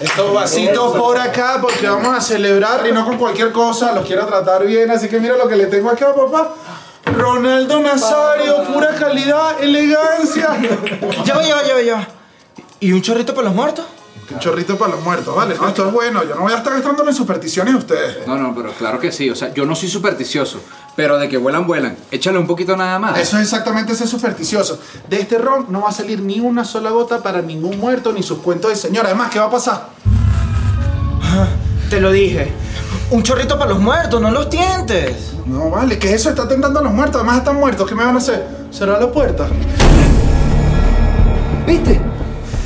Estos vasitos por acá porque vamos a celebrar y no con cualquier cosa, los quiero tratar bien, así que mira lo que le tengo acá, papá. Ronaldo Nazario, pura calidad, elegancia. Ya va, ya va, ya va, ya va. ¿Y un chorrito para los muertos? Un chorrito para los muertos, ¿vale? No, esto es bueno, yo no voy a estar gastándome en supersticiones de ustedes. No, no, pero claro que sí. O sea, yo no soy supersticioso, pero de que vuelan, vuelan. Échale un poquito nada más. Eso es exactamente ser supersticioso. De este ron no va a salir ni una sola gota para ningún muerto ni sus cuentos de señora. Además, ¿qué va a pasar? Te lo dije. Un chorrito para los muertos, no los tientes. No, vale, ¿qué es eso? Está tentando a los muertos. Además, están muertos. ¿Qué me van a hacer? ¿Cerrar la puerta? ¿Viste?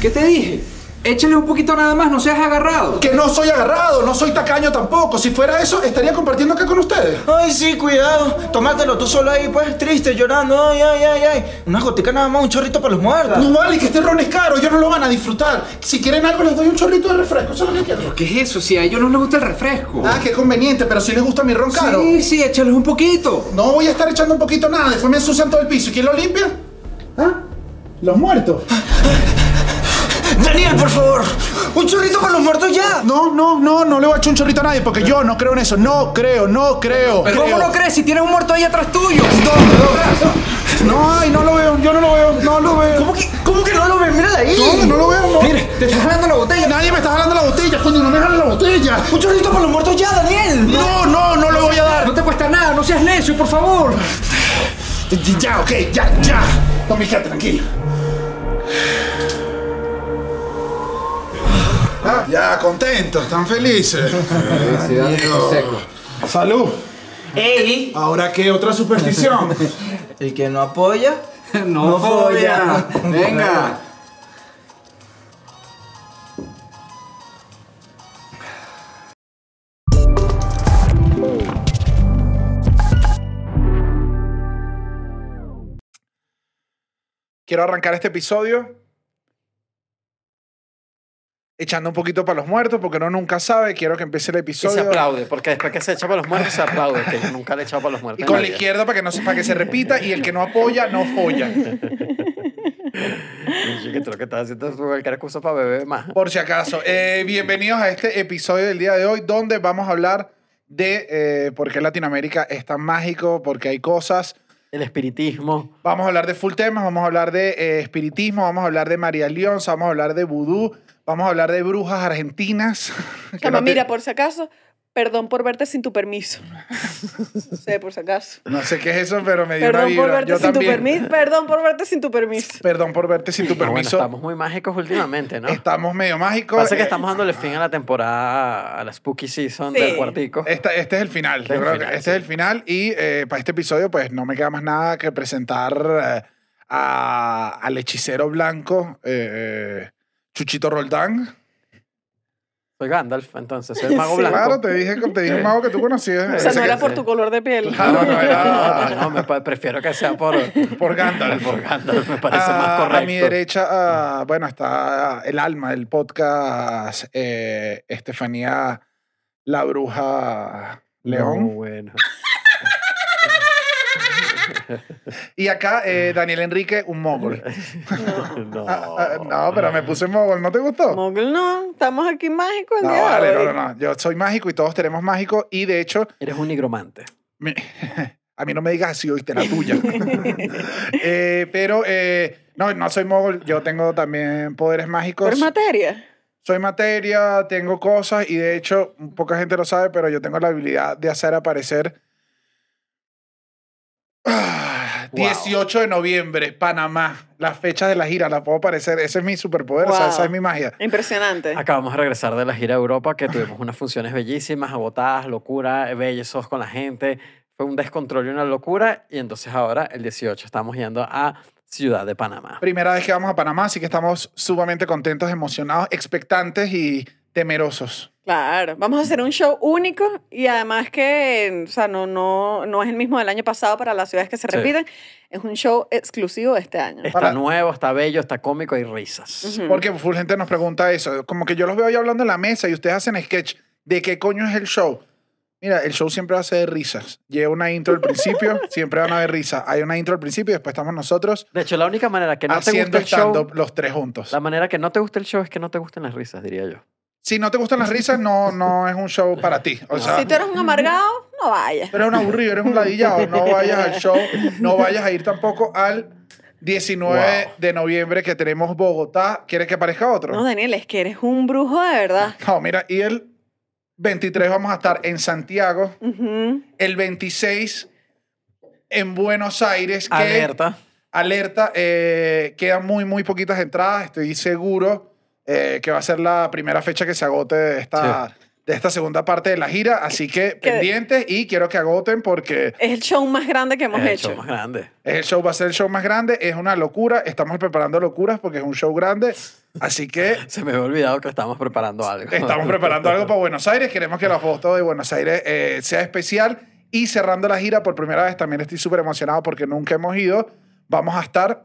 ¿Qué te dije? Échale un poquito nada más, no seas agarrado. Que no soy agarrado, no soy tacaño tampoco. Si fuera eso, estaría compartiendo acá con ustedes. Ay, sí, cuidado. Tómatelo tú solo ahí, pues, triste, llorando. Ay, ay, ay, ay. Una gotica nada más, un chorrito para los muertos. No vale, que este ron es caro, ellos no lo van a disfrutar. Si quieren algo, les doy un chorrito de refresco, eso es lo que quiero. ¿Qué es eso? Si a ellos no les gusta el refresco. Ah, qué conveniente, pero si les gusta mi ron caro. Sí, sí, échales un poquito. No voy a estar echando un poquito nada, después me ensucian todo el piso. ¿Y quién lo limpia? ¿Ah? Los muertos. Daniel, por favor. Un chorrito para los muertos ya. No, no, no, no le voy a echar un chorrito a nadie porque yo no creo en eso. No creo, no creo. ¿Pero creo. cómo no crees si tienes un muerto ahí atrás tuyo? No, ay, no lo veo, yo no lo veo, no lo veo. ¿Cómo que, cómo que no lo ves? Mírala ahí. No, no lo veo, no. Mire, te estás jalando la botella. Nadie me está jalando la botella, coño, no me jalen la botella. Un chorrito para los muertos ya, Daniel. No, no, no lo voy a dar. No te cuesta nada, no seas necio, por favor. Ya, ok, ya, ya. No me queda tranquilo. Ah, ya, contentos, están felices. Salud. Ey. ¿Ahora qué otra superstición? El que no apoya. No, No folla. folla. Venga. Quiero arrancar este episodio echando un poquito para los muertos porque uno nunca sabe. Quiero que empiece el Y episodio. se aplaude, porque después que se echa para los muertos, se aplaude, que yo nunca le he echado para los muertos. Y con la nadie. izquierda para que, no, se- para que se repita y el que no apoya, no folla. Yo que lo que estás haciendo cualquier excusa para beber más. Por si acaso. Eh, bienvenidos a este episodio del día de hoy donde vamos a hablar de eh, por qué Latinoamérica es tan mágico, porque hay cosas. El espiritismo. Vamos a hablar de full temas, vamos a hablar de eh, espiritismo, vamos a hablar de María León, vamos a hablar de vudú, vamos a hablar de brujas argentinas. que Chama, no te- mira, por si acaso, perdón por verte sin tu permiso. No sé, por si acaso. No sé qué es eso, pero me dio una Perdón por vibra. verte Yo sin tu permiso. Perdón por verte sin tu permiso. Perdón por verte sin tu No, bueno, permiso. estamos muy mágicos últimamente, ¿no? Estamos medio mágicos. Pasa que Eh, estamos dándole fin a la temporada, a la spooky season Sí. del cuartico. Esta- este es el final. Este Yo es el creo que final, este sí. es el final. Y eh, para este episodio, pues no me queda más nada que presentar eh, a- al hechicero blanco, eh, eh, Chuchito Roldán. Soy Gandalf, entonces, soy el mago Sí. blanco. Claro, te dije, te dije un mago que tú conocías. O sea, no era por tu color de piel. Claro, no No, era no, me prefiero que sea por, por Gandalf. por Gandalf, me parece Ah, más correcto. A mi derecha, ah, bueno, está el alma del podcast, eh, Estefanía La Bruja León. Muy bueno. Y acá, eh, Daniel Enrique, un mogol. No. Ah, ah, no, pero me puse mogol, ¿no te gustó? Mogul no, estamos aquí mágicos el No, día de vale, hoy. no, no, no. Yo soy mágico y todos tenemos mágico. Y de hecho, Eres un nigromante. me- a mí no me digas así, oíste, la tuya. Eh, pero eh, no, no soy mogol. Yo tengo también poderes mágicos. Pero es materia. Soy materia, tengo cosas y de hecho, poca gente lo sabe, pero yo tengo la habilidad de hacer aparecer. Ah, Wow. 18 de noviembre, Panamá. Las fechas de la gira, las puedo aparecer. Ese es mi superpoder, o sea, Wow. esa es mi magia. Impresionante. Acabamos de regresar de la gira de Europa, que tuvimos unas funciones bellísimas, agotadas, locura, bellos con la gente. Fue un descontrol y una locura. Y entonces ahora, el 18, estamos yendo a Ciudad de Panamá. Primera vez que vamos a Panamá, así que estamos sumamente contentos, emocionados, expectantes y temerosos. Claro, vamos a hacer un show único y además que, o sea, no, no, no es el mismo del año pasado para las ciudades que se Sí. repiten, es un show exclusivo de este año. Está Para- nuevo, está bello, está cómico y risas. Ujú. Porque full gente nos pregunta eso. Como que yo los veo ahí hablando en la mesa y ustedes hacen sketch de qué coño es el show. Mira, el show siempre va a ser de risas. Lleva una intro al principio, siempre van a haber risas. Hay una intro al principio y después estamos nosotros De hecho, la única manera que no te haciendo gusta el show, stand-up los tres juntos. la manera que no te gusta el show es que no te gusten las risas, diría yo. Si no te gustan las risas, no, no es un show para ti. O sea, si tú eres un amargado, no vayas. tú eres un aburrido, eres un ladillado, no vayas al show, no vayas a ir tampoco al 19 de noviembre que tenemos Bogotá. ¿Quieres que aparezca otro? No, Daniel, es que eres un brujo de verdad. No, mira, y el 23 vamos a estar en Santiago, el 26 en Buenos Aires, que Alerta. alerta, eh, quedan muy, muy poquitas entradas, estoy seguro eh, que va a ser la primera fecha que se agote de esta, de esta segunda parte de la gira, así que pendientes y quiero que agoten porque Es el show más grande que hemos Es el hecho. show más grande. es el show, va a ser el show más grande, es una locura, estamos preparando locuras porque es un show grande, así que Se me había olvidado que estábamos preparando algo. Estamos preparando algo para Buenos Aires. Queremos que la foto de Buenos Aires eh, sea especial. Y cerrando la gira por primera vez, también estoy súper emocionado porque nunca hemos ido. Vamos a estar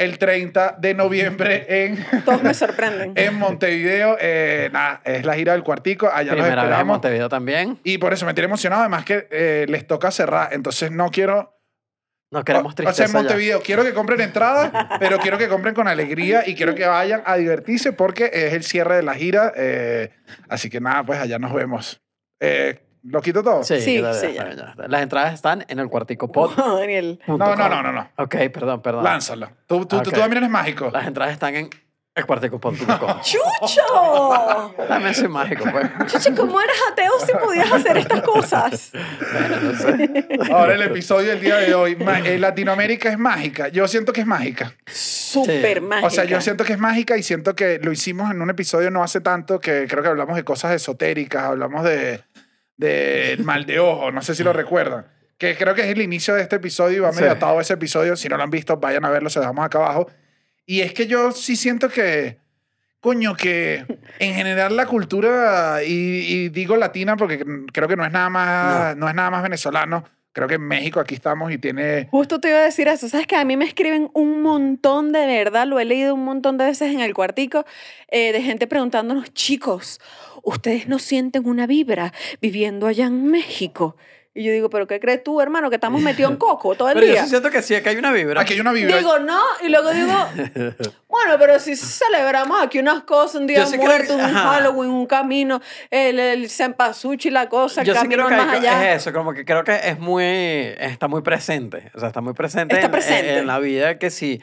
el 30 de noviembre en, Todos me sorprenden. en Montevideo. Eh, nada, es la gira del cuartico. Allá los Primera vez en esperamos. Montevideo también. Y por eso me tiene emocionado. Además que eh, les toca cerrar. Entonces no quiero... No queremos o tristeza sea, en ya. Montevideo quiero que compren entradas, pero quiero que compren con alegría y quiero que vayan a divertirse porque es el cierre de la gira. eh, así que nada, pues allá nos vemos. Eh, ¿Lo quito todo? Sí, Sí, ya, sí, ya. Las entradas están en el cuartico pod. No, Daniel. No, no, no, no, no. Ok, perdón, perdón. Lánzalo. Tú, tú, tú, también eres mágico. Las entradas están en elcuarticopod.com. ¡Chucho! También soy mágico, pues. Chucho, ¿cómo eres ateo si podías hacer estas cosas? Ahora el episodio del día de hoy. eh, Latinoamérica es mágica. Yo siento que es mágica. Súper Sí. mágica. O sea, yo siento que es mágica y siento que lo hicimos en un episodio no hace tanto que creo que hablamos de cosas esotéricas, hablamos de del mal de ojo, no sé si lo recuerdan. Que creo que es el inicio de este episodio y va medio Sí. atado a ese episodio. Si no lo han visto, vayan a verlo, se dejamos acá abajo. Y es que yo sí siento que, coño, que en general la cultura, y, y digo latina porque creo que no es nada más, no. es nada más venezolano. Creo que en México aquí estamos y tiene Justo te iba a decir eso. Sabes que a mí me escriben un montón de verdad, lo he leído un montón de veces en el cuartico, eh, de gente preguntándonos, chicos, ¿ustedes no sienten una vibra viviendo allá en México? Y yo digo, ¿pero qué crees tú, hermano? Que estamos metidos en coco todo el Pero yo día. sí siento que sí, que hay una vibra. Aquí hay una vibra. Digo, no, y luego digo, bueno, pero si celebramos aquí unas cosas, un día Yo sí muerto, que- un ajá. Halloween, un camino, el, el cempasúchil, la cosa, el Yo sí camino creo que más hay- allá. es eso, como que creo que es muy, está muy presente, o sea, está muy presente, Está en- presente. En, en la vida que sí,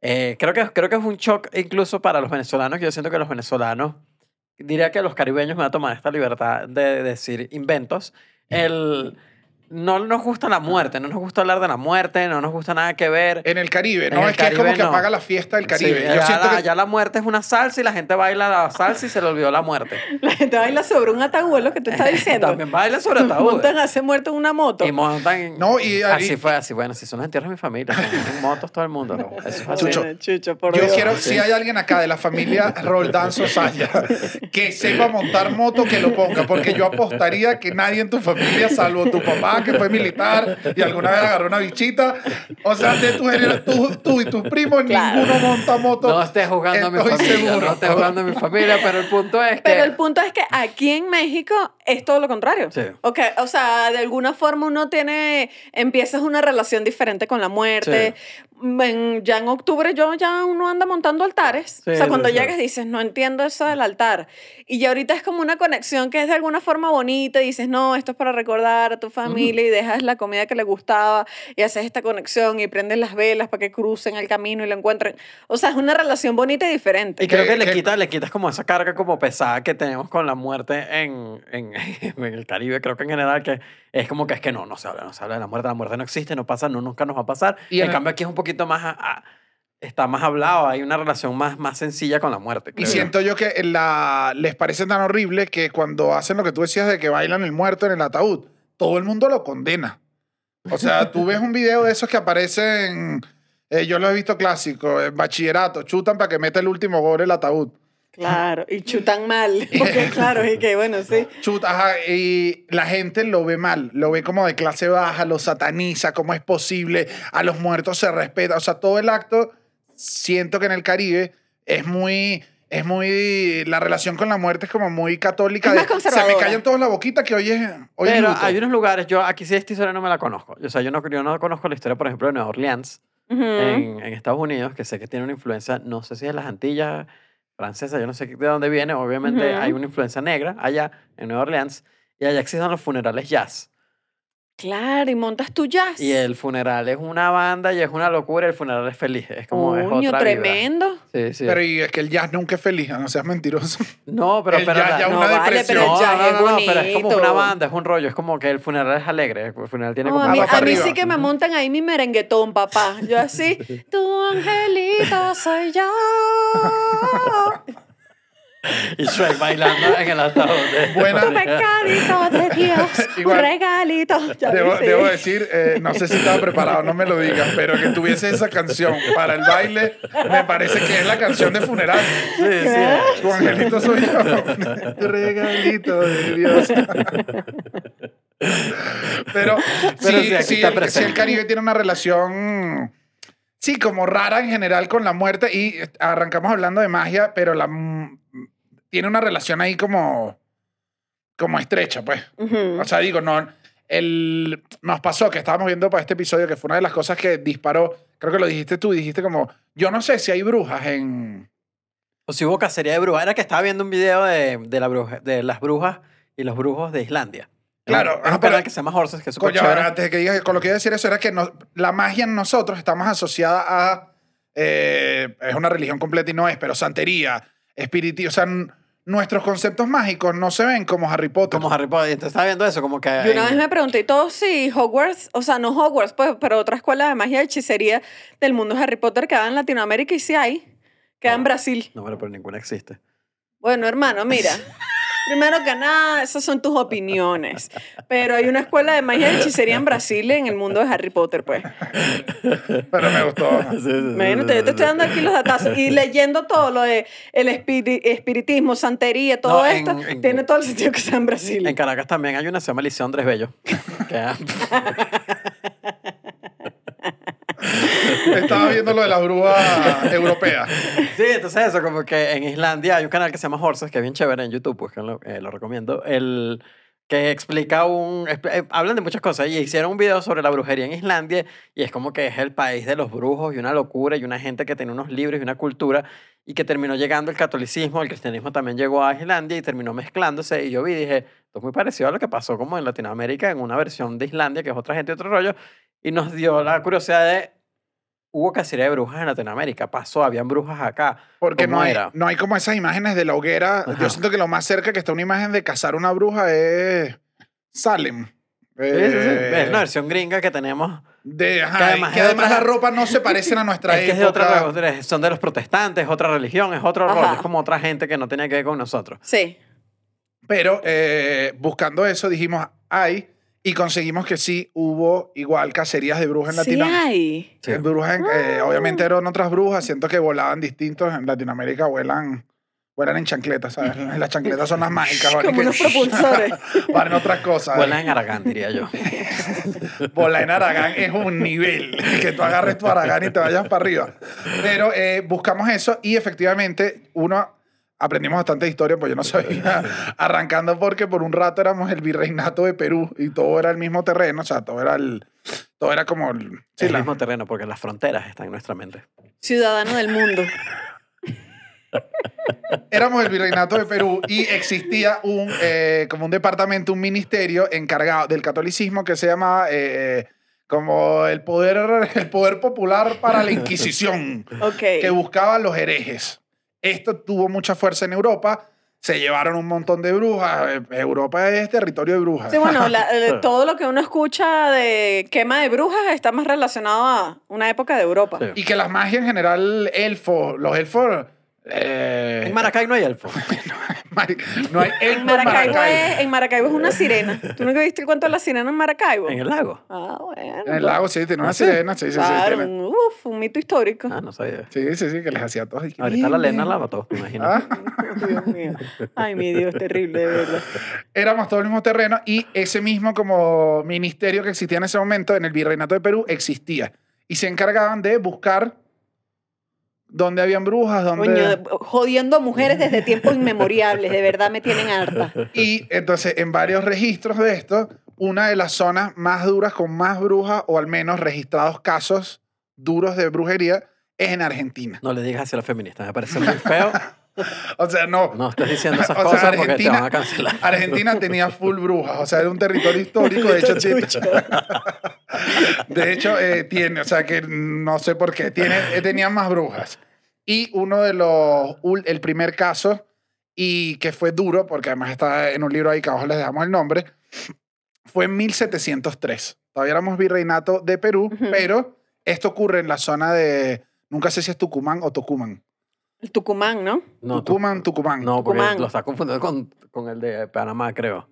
eh, creo, que, creo que es un shock incluso para los venezolanos, que yo siento que los venezolanos, diría que los caribeños me van a tomar esta libertad de decir inventos, el... No nos gusta la muerte, no nos gusta hablar de la muerte, no nos gusta nada que ver. en el Caribe, En ¿no? el es que es como que no. apaga la fiesta del Caribe. Sí, Yo ya, siento la, que ya la muerte es una salsa y la gente baila la salsa y se le olvidó la muerte. La gente baila sobre un ataúd, es lo que tú estás diciendo. También baila sobre ataúd. Montan a ese muerto en una moto. Y montan. No, y- así y- fue, así. Bueno, así son los entierros de mi familia. En motos todo el mundo. ¿no? Eso es. Chucho. Chucho, por Yo Dios. quiero, Sí. si hay alguien acá de la familia Roldán Sosaya que sepa montar moto, que lo ponga, porque yo apostaría que nadie en tu familia, salvo tu papá, que fue militar y alguna vez agarró una bichita, o sea, de tu genera- tú, tú y tus primos, Claro. ninguno monta moto. No estés jugando a mi familia. seguro. No estés jugando a mi familia, pero el punto es que. Pero el punto es que aquí en México es todo lo contrario. Sí. Ok, O sea, de alguna forma uno tiene, empiezas una relación diferente con la muerte. En- ya en octubre yo ya uno anda montando altares. Sí, o sea, cuando sí, sí. llegas dices, no entiendo eso del altar. Y ya ahorita es como una conexión que es de alguna forma bonita. Y dices, no, esto es para recordar a tu familia y dejas la comida que le gustaba y haces esta conexión y prendes las velas para que crucen el camino y lo encuentren. O sea, es una relación bonita y diferente. Y creo que- que le que- quitas le quitas como esa carga como pesada que tenemos con la muerte en, en, en el Caribe. Creo que en general que es como que es que no, no se habla, no se habla de la muerte. La muerte no existe, no pasa, no, nunca nos va a pasar. Y en el- cambio aquí es un poquito más... a- a- está más hablado, hay una relación más, más sencilla con la muerte. Y yo. siento yo que la, les parece tan horrible que cuando hacen lo que tú decías de que bailan el muerto en el ataúd, todo el mundo lo condena. O sea, tú ves un video de esos que aparecen, eh, yo lo he visto clásico, en bachillerato, chutan para que meta el último gol el ataúd. Claro, y chutan mal. Porque claro, y que bueno, sí. Chuta, ajá, y la gente lo ve mal, lo ve como de clase baja, lo sataniza, cómo es posible, a los muertos se respeta, o sea, todo el acto, siento que en el Caribe es muy, es muy, la relación con la muerte es como muy católica. Es de, más se me callan todos la boquita que hoy es, hoy es Pero luto. hay unos lugares, yo aquí sí esta historia no me la conozco. O sea, yo no, yo no conozco la historia, por ejemplo, de Nueva Orleans, Ujú. en, en Estados Unidos, que sé que tiene una influencia, no sé si de las Antillas, francesa, yo no sé de dónde viene, obviamente hay una influencia negra allá en Nueva Orleans y allá existen los funerales jazz. Claro, y montas tu jazz. Y el funeral es una banda y es una locura, el funeral es feliz, es como es Coño, otra tremendo. Sí, sí. Pero y es que el jazz nunca es feliz, no seas mentiroso. no, pero, el pero jazz la- ya no una vale, depresión. pero el no, jazz no, es no, pero es como una banda, es un rollo, es como que el funeral es alegre, el funeral tiene No, como a mí, a mí sí que me montan ahí mi merenguetón, papá. Yo así, tu angelito soy yo. y Shrek bailando en el ataúd. Buena. Tu regalito de Dios, Igual. un regalito. Debo, debo decir, eh, no sé si estaba preparado, no me lo digas, pero que tuviese esa canción para el baile, me parece que es la canción de funeral. Sí, sí. Tu angelito soy yo. Regalito de Dios. Pero, Pero sí, sí, el, presente. el Caribe tiene una relación, sí, como rara en general con la muerte. Y arrancamos hablando de magia, pero la, m- tiene una relación ahí como, como estrecha, pues. Ujú. O sea, digo, no. El, nos pasó que estábamos viendo para este episodio que fue una de las cosas que disparó. Creo que lo dijiste tú, dijiste como, yo no sé si hay brujas en. O si hubo cacería de brujas. Era que estaba viendo un video de, de, la bruja, de las brujas y los brujos de Islandia. Claro, Es un canal que se llama Horses, que es súper antes de que digas, con lo que iba a decir eso era que no- la magia en nosotros estamos asociada a. eh, es una religión completa y no es, pero santería, espiritismo. O sea, nuestros conceptos mágicos no se ven como Harry Potter. Como Harry Potter. Entonces estaba viendo eso, como que... Yo una vez me pregunté y todo si Hogwarts, o sea, no Hogwarts, pues, pero otra escuela de magia y hechicería del mundo de Harry Potter queda en Latinoamérica y sí hay. Queda en Ah. Brasil. No, pero, pero ninguna existe. Bueno, hermano, mira. Primero que nada, esas son tus opiniones. Pero hay una escuela de magia y hechicería en Brasil en el mundo de Harry Potter, pues. Pero me gustó. Imagínate, yo te estoy dando aquí los datazos y leyendo todo lo de el espiritismo, santería, todo No, en- esto, en- tiene todo el sentido que sea en Brasil. En Caracas también hay una, se llama Liceo Andrés Bello. que- Estaba viendo lo de las brujas europeas. sí, entonces eso, como que en Islandia hay un canal que se llama Horses, que es bien chévere en YouTube, pues que lo, eh, lo recomiendo. El que explica un... eh, hablan de muchas cosas y hicieron un video sobre la brujería en Islandia y es como que es el país de los brujos y una locura y una gente que tiene unos libros y una cultura y que terminó llegando el catolicismo, el cristianismo también llegó a Islandia y terminó mezclándose y yo vi dije, esto es muy parecido a lo que pasó como en Latinoamérica en una versión de Islandia que es otra gente y otro rollo y nos dio la curiosidad de hubo cacería de brujas en Latinoamérica, pasó, habían brujas acá. Porque ¿Cómo no hay, era? no hay como esas imágenes de la hoguera. Ajá. Yo siento que lo más cerca que está una imagen de cazar una bruja es Salem. Sí, sí, sí. Eh, Es una versión gringa que tenemos. de, ajá, que además que además otra- la ropa no se parecen a nuestra es que es de época. otra, son de los protestantes, es otra religión, es otro Ajá. rollo, es como otra gente que no tiene que ver con nosotros. Sí. Pero eh, buscando eso dijimos, hay, y conseguimos que sí hubo igual cacerías de brujas en Sí Latinoamérica. hay. Sí. Brujas, en- eh, Ah. obviamente eran otras brujas, siento que volaban distintos. En Latinoamérica vuelan, vuelan en chancletas, ¿sabes? Las chancletas son las mágicas. Como que- unos propulsores. Van en otras cosas. Vuelan en Aragán, diría yo. Volar en Aragán es un nivel que tú agarres tu Aragán y te vayas para arriba. Pero eh, buscamos eso y efectivamente uno aprendimos bastante de historia, pues yo no sabía arrancando porque por un rato éramos el virreinato de Perú y todo era el mismo terreno, o sea, todo era el todo era como el, sí, el la- mismo terreno, porque las fronteras están en nuestra mente. Ciudadano del mundo. éramos el virreinato de Perú y existía un eh, como un departamento, un ministerio encargado del catolicismo que se llamaba eh, como el poder el poder popular para la Inquisición. Ok. que buscaban los herejes. Esto tuvo mucha fuerza en Europa. Se llevaron un montón de brujas. Eh, Europa es territorio de brujas. Sí, bueno, la- eh, todo lo que uno escucha de quema de brujas está más relacionado a una época de Europa. Sí. Y que las magias en general, elfos, los elfos... eh, En Maracay no hay elfo. No hay En Maracaibo. Es, en Maracaibo es una sirena. ¿Tú nunca viste el cuento de la sirena en Maracaibo? En el lago. Ah, bueno. En el lago sí, tiene una ¿Ah, sí? sirena. Sí, sí, sí. Claro, tiene- un, uf, un mito histórico. Ah, no sabía. Sí, sí, sí, que les hacía todos. Ahorita la lena la mató, me imagino. Ah, Dios mío. Ay, mi Dios, terrible, de verdad. éramos todo el mismo terreno y ese mismo como ministerio que existía en ese momento en el virreinato de Perú existía. Y se encargaban de buscar dónde habían brujas, dónde... Coño, jodiendo a mujeres desde tiempos inmemoriales, de verdad me tienen harta. Y entonces, en varios registros de esto, una de las zonas más duras con más brujas, o al menos registrados casos duros de brujería, es en Argentina. No le digas hacia la feminista, me parece muy feo O sea, no. No estés diciendo esas O sea, cosas porque te Argentina- van a cancelar. Argentina tenía full brujas, o sea, era un territorio histórico. De hecho, tiene, de hecho eh, tiene, o sea, que no sé por qué, tiene, eh, tenía más brujas. Y uno de los, el primer caso, y que fue duro, porque además está en un libro ahí que abajo les damos el nombre, fue en 1703. Todavía éramos virreinato de Perú, Ujú. pero esto ocurre en la zona de, nunca sé si es Tucumán o Tucumán. El Tucumán, ¿no? No, Tucumán, Tucumán. no porque Tucumán. lo estás confundiendo con, con el de Panamá, creo.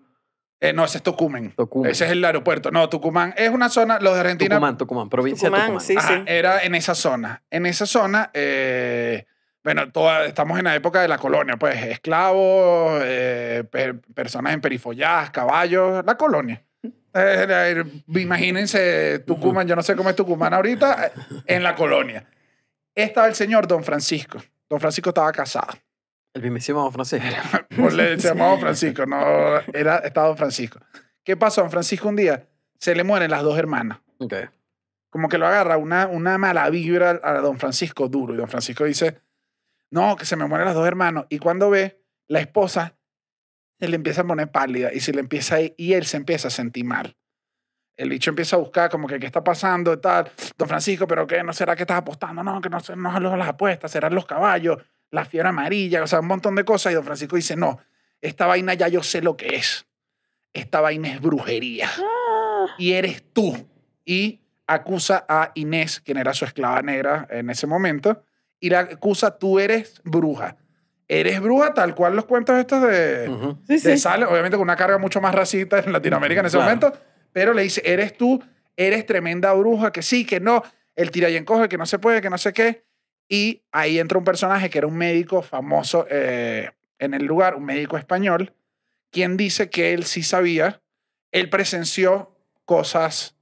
Eh, no, ese es. Tocumen. Ese es el aeropuerto. No, Tucumán es una zona, los de Argentina. Tucumán, Tucumán, provincia Tucumán, de Tucumán. sí. ajá, era en esa zona. En esa zona, eh, bueno, toda- estamos en la época de la colonia, pues esclavos, eh, per- personas en perifolladas, caballos, la colonia. Eh, eh, imagínense Tucumán, yo no sé cómo es Tucumán ahorita, en la colonia. Estaba el señor Don Francisco. Don Francisco estaba casado. El mismísimo Don Francisco. Por le llamaba Don Francisco, no era, estaba Don Francisco. ¿Qué pasó? Don Francisco un día se le mueren las dos hermanas. Ok. Como que lo agarra una, una mala vibra a Don Francisco duro. Y Don Francisco dice, no, que se me mueren las dos hermanos. Y cuando ve, la esposa se le empieza a poner pálida y, se le empieza a- y él se empieza a sentir mal. El bicho empieza a buscar como que qué está pasando y tal. Don Francisco, pero qué, no será que estás apostando, no, que no, no son las apuestas, serán los caballos, la fiebre amarilla, o sea, un montón de cosas. Y Don Francisco dice, no, esta vaina ya yo sé lo que es. Esta vaina es brujería. Ah, Y eres tú. Y acusa a Inés, quien era su esclava negra en ese momento, y la acusa, tú eres bruja. Eres bruja tal cual los cuentos estos de, Ujú. sí, de sí. Salem, obviamente con una carga mucho más racista en Latinoamérica en ese Claro. momento, pero le dice, eres tú, eres tremenda bruja, que sí, que no, el tira y encoge, que no se puede, que no sé qué. Y ahí entra un personaje que era un médico famoso eh, en el lugar, un médico español, quien dice que él sí sabía, él presenció cosas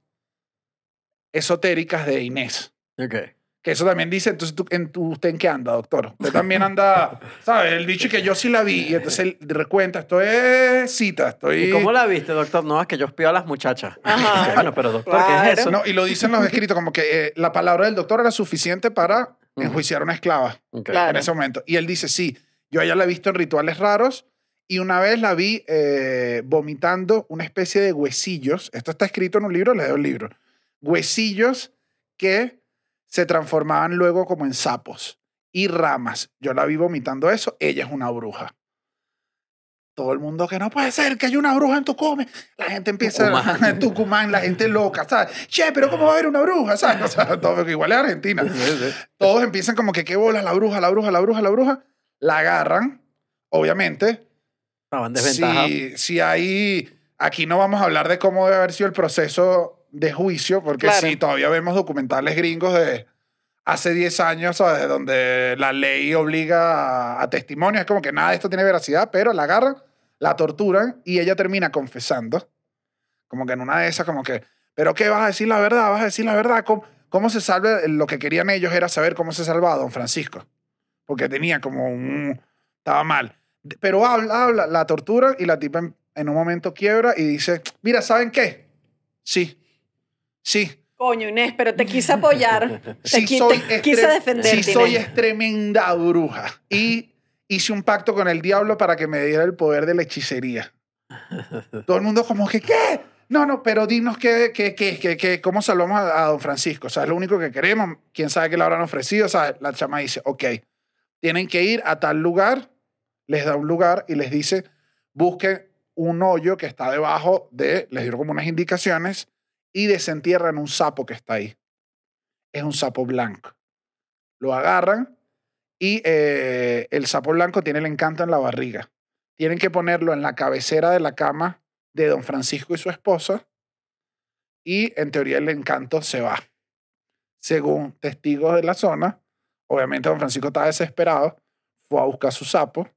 esotéricas de Inés. Ok. Que eso también dice, entonces, ¿tú, en, tú, ¿usted en qué anda, doctor? Usted también anda, ¿sabes? El bicho que yo sí la vi, y entonces él recuenta, esto es cita, estoy... ¿Y cómo la viste, doctor? No, es que yo espío a las muchas. Ajá. Bueno, pero doctor, ¿qué Claro. es eso? No, y lo dicen los escritos, como que eh, la palabra del doctor era suficiente para enjuiciar a una esclava Ok. Claro. en ese momento. Y él dice, sí, yo a ella la he visto en rituales raros y una vez la vi eh, vomitando una especie de huesillos. Esto está escrito en un libro, le doy el libro. Huesillos que se transformaban luego como en sapos y ramas. Yo la vi vomitando eso, ella es una bruja. Todo el mundo que no puede ser, que hay una bruja en Tucumán. La gente empieza Tucumán. en Tucumán, la gente loca, ¿sabes? Che, pero ¿cómo va a haber una bruja? ¿Sabes? O sea, todo, igual es Argentina. Todos empiezan como que qué bolas, la bruja, la bruja, la bruja, la bruja. La agarran, obviamente. Estaban desventajados. Si, si hay. Aquí no vamos a hablar de cómo debe haber sido el proceso de juicio, porque Claro. sí, todavía vemos documentales gringos de hace 10 años, ¿sabes? Donde la ley obliga a, a testimonio. Es como que nada de esto tiene veracidad, pero la agarran, la torturan y ella termina confesando. Como que en una de esas, como que, ¿pero qué? ¿Vas a decir la verdad? ¿Vas a decir la verdad? ¿Cómo, cómo se salva? Lo que querían ellos era saber cómo se salvaba don Francisco. Porque tenía como un... Estaba mal. Pero habla, habla, la tortura y la tipa en, en un momento quiebra y dice, mira, ¿saben qué? Sí, sí, Coño, Inés, pero te quise apoyar. Te, sí qui- soy, te quise defenderte. sí soy es tremenda bruja. Y hice un pacto con el diablo para que me diera el poder de la hechicería. Todo el mundo como que, ¿qué? No, no, pero dinos qué, qué, qué, qué, qué- cómo salvamos a, a don Francisco. O sea, es lo único que queremos. ¿Quién sabe qué le habrán ofrecido? O sea, la chama dice, ok, tienen que ir a tal lugar, les da un lugar y les dice, busquen un hoyo que está debajo de, les dieron como unas indicaciones, y desentierran un sapo que está ahí. Es un sapo blanco. Lo agarran y eh, el sapo blanco tiene el encanto en la barriga. Tienen que ponerlo en la cabecera de la cama de don Francisco y su esposa y en teoría el encanto se va. Según testigos de la zona, obviamente don Francisco estaba desesperado, fue a buscar su sapo,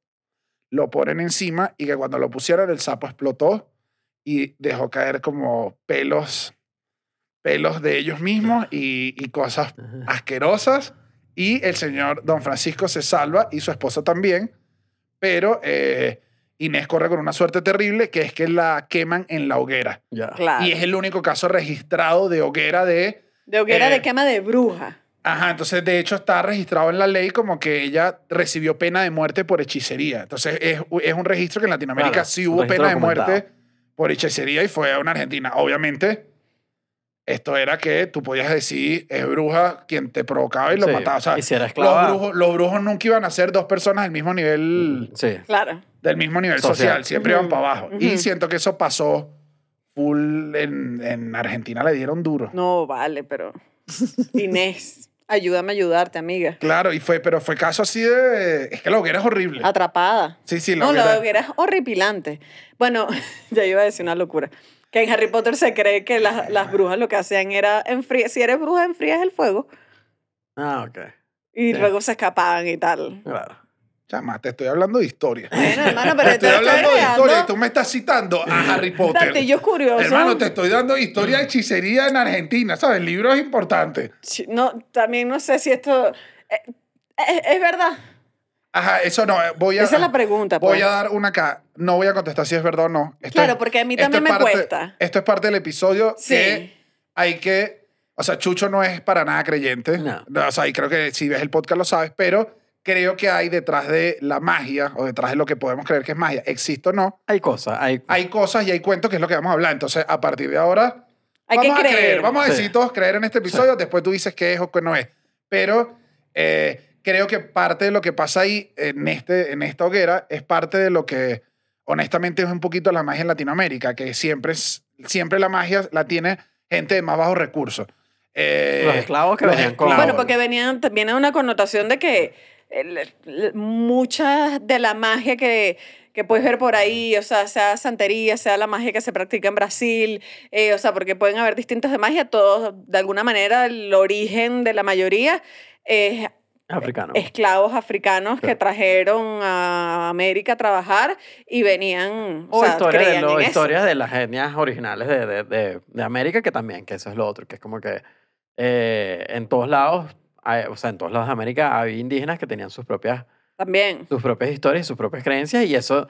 lo ponen encima y que cuando lo pusieron el sapo explotó y dejó caer como pelos, pelos de ellos mismos y, y cosas asquerosas. Y el señor Don Francisco se salva y su esposa también, pero eh, Inés corre con una suerte terrible que es que la queman en la hoguera. Ya. Claro. Y es el único caso registrado de hoguera de... De hoguera eh, de quema de bruja. Ajá, entonces de hecho está registrado en la ley como que ella recibió pena de muerte por hechicería. Entonces es, es un registro que en Latinoamérica Claro, sí hubo pena de muerte por hechicería y fue a una Argentina. Obviamente, esto era que tú podías decir es bruja quien te provocaba y lo Sí, mataba. O sea, y si era los brujos, los brujos nunca iban a ser dos personas del mismo nivel, Sí. Claro. del mismo nivel social, Social. siempre iban para abajo. Y siento que eso pasó full en, en Argentina, le dieron duro. No, vale, pero. Inés, ayúdame a ayudarte, amiga. Claro, y fue, pero fue caso así de. Es que la hoguera es horrible. Atrapada. Sí, sí, la No, hoguera. la hoguera es horripilante. Bueno, ya iba a decir una locura. Que en Harry Potter se cree que las, las brujas lo que hacían era enfriar. Si eres bruja, enfrías el fuego. Ah, ok. Y Sí. luego se escapaban y tal. Claro. Chama, te estoy hablando de historia. Bueno, hermano, pero Te estoy hablando de historia y tú me estás citando a Harry Potter. datillos curiosos. Hermano, te estoy dando historia de hechicería en Argentina, ¿sabes? El libro es importante. Sí, No, también no sé si esto... eh, eh, es verdad. Ajá, eso no, eh, voy a... Esa es la pregunta. Voy pues. a dar una acá. No voy a contestar si es verdad o no. Esto Claro, es- porque a mí también me parte- cuesta. Esto es parte del episodio Sí. que hay que... O sea, Chucho no es para nada creyente. No. O sea, y creo que si ves el podcast lo sabes, pero creo que hay detrás de la magia o detrás de lo que podemos creer que es magia, existe o no, Hay cosas, hay... hay cosas y hay cuentos que es lo que vamos a hablar. Entonces, a partir de ahora, Hay vamos que a creer. Vamos a decir Sí. todos creer en este episodio, después tú dices qué es o qué no es. Pero eh, creo que parte de lo que pasa ahí en, este, en esta hoguera es parte de lo que honestamente es un poquito la magia en Latinoamérica, que siempre, es, siempre la magia la tiene gente de más bajos recursos. Eh, Los esclavos que los venían con- esclavos. Bueno, porque venían, viene una connotación de que mucha de la magia que, que puedes ver por ahí, o sea, sea santería, sea la magia que se practica en Brasil, eh, o sea, porque pueden haber distintos de magia, todos, de alguna manera, el origen de la mayoría es Africano. esclavos africanos que trajeron a América a trabajar y venían, o, O sea, historias, de, lo- historias de las etnias originales de, de, de, de América, que también, que eso es lo otro, que es como que eh, en todos lados, hay- o sea, en todos lados de América había indígenas que tenían sus propias, También. sus propias historias y sus propias creencias, y eso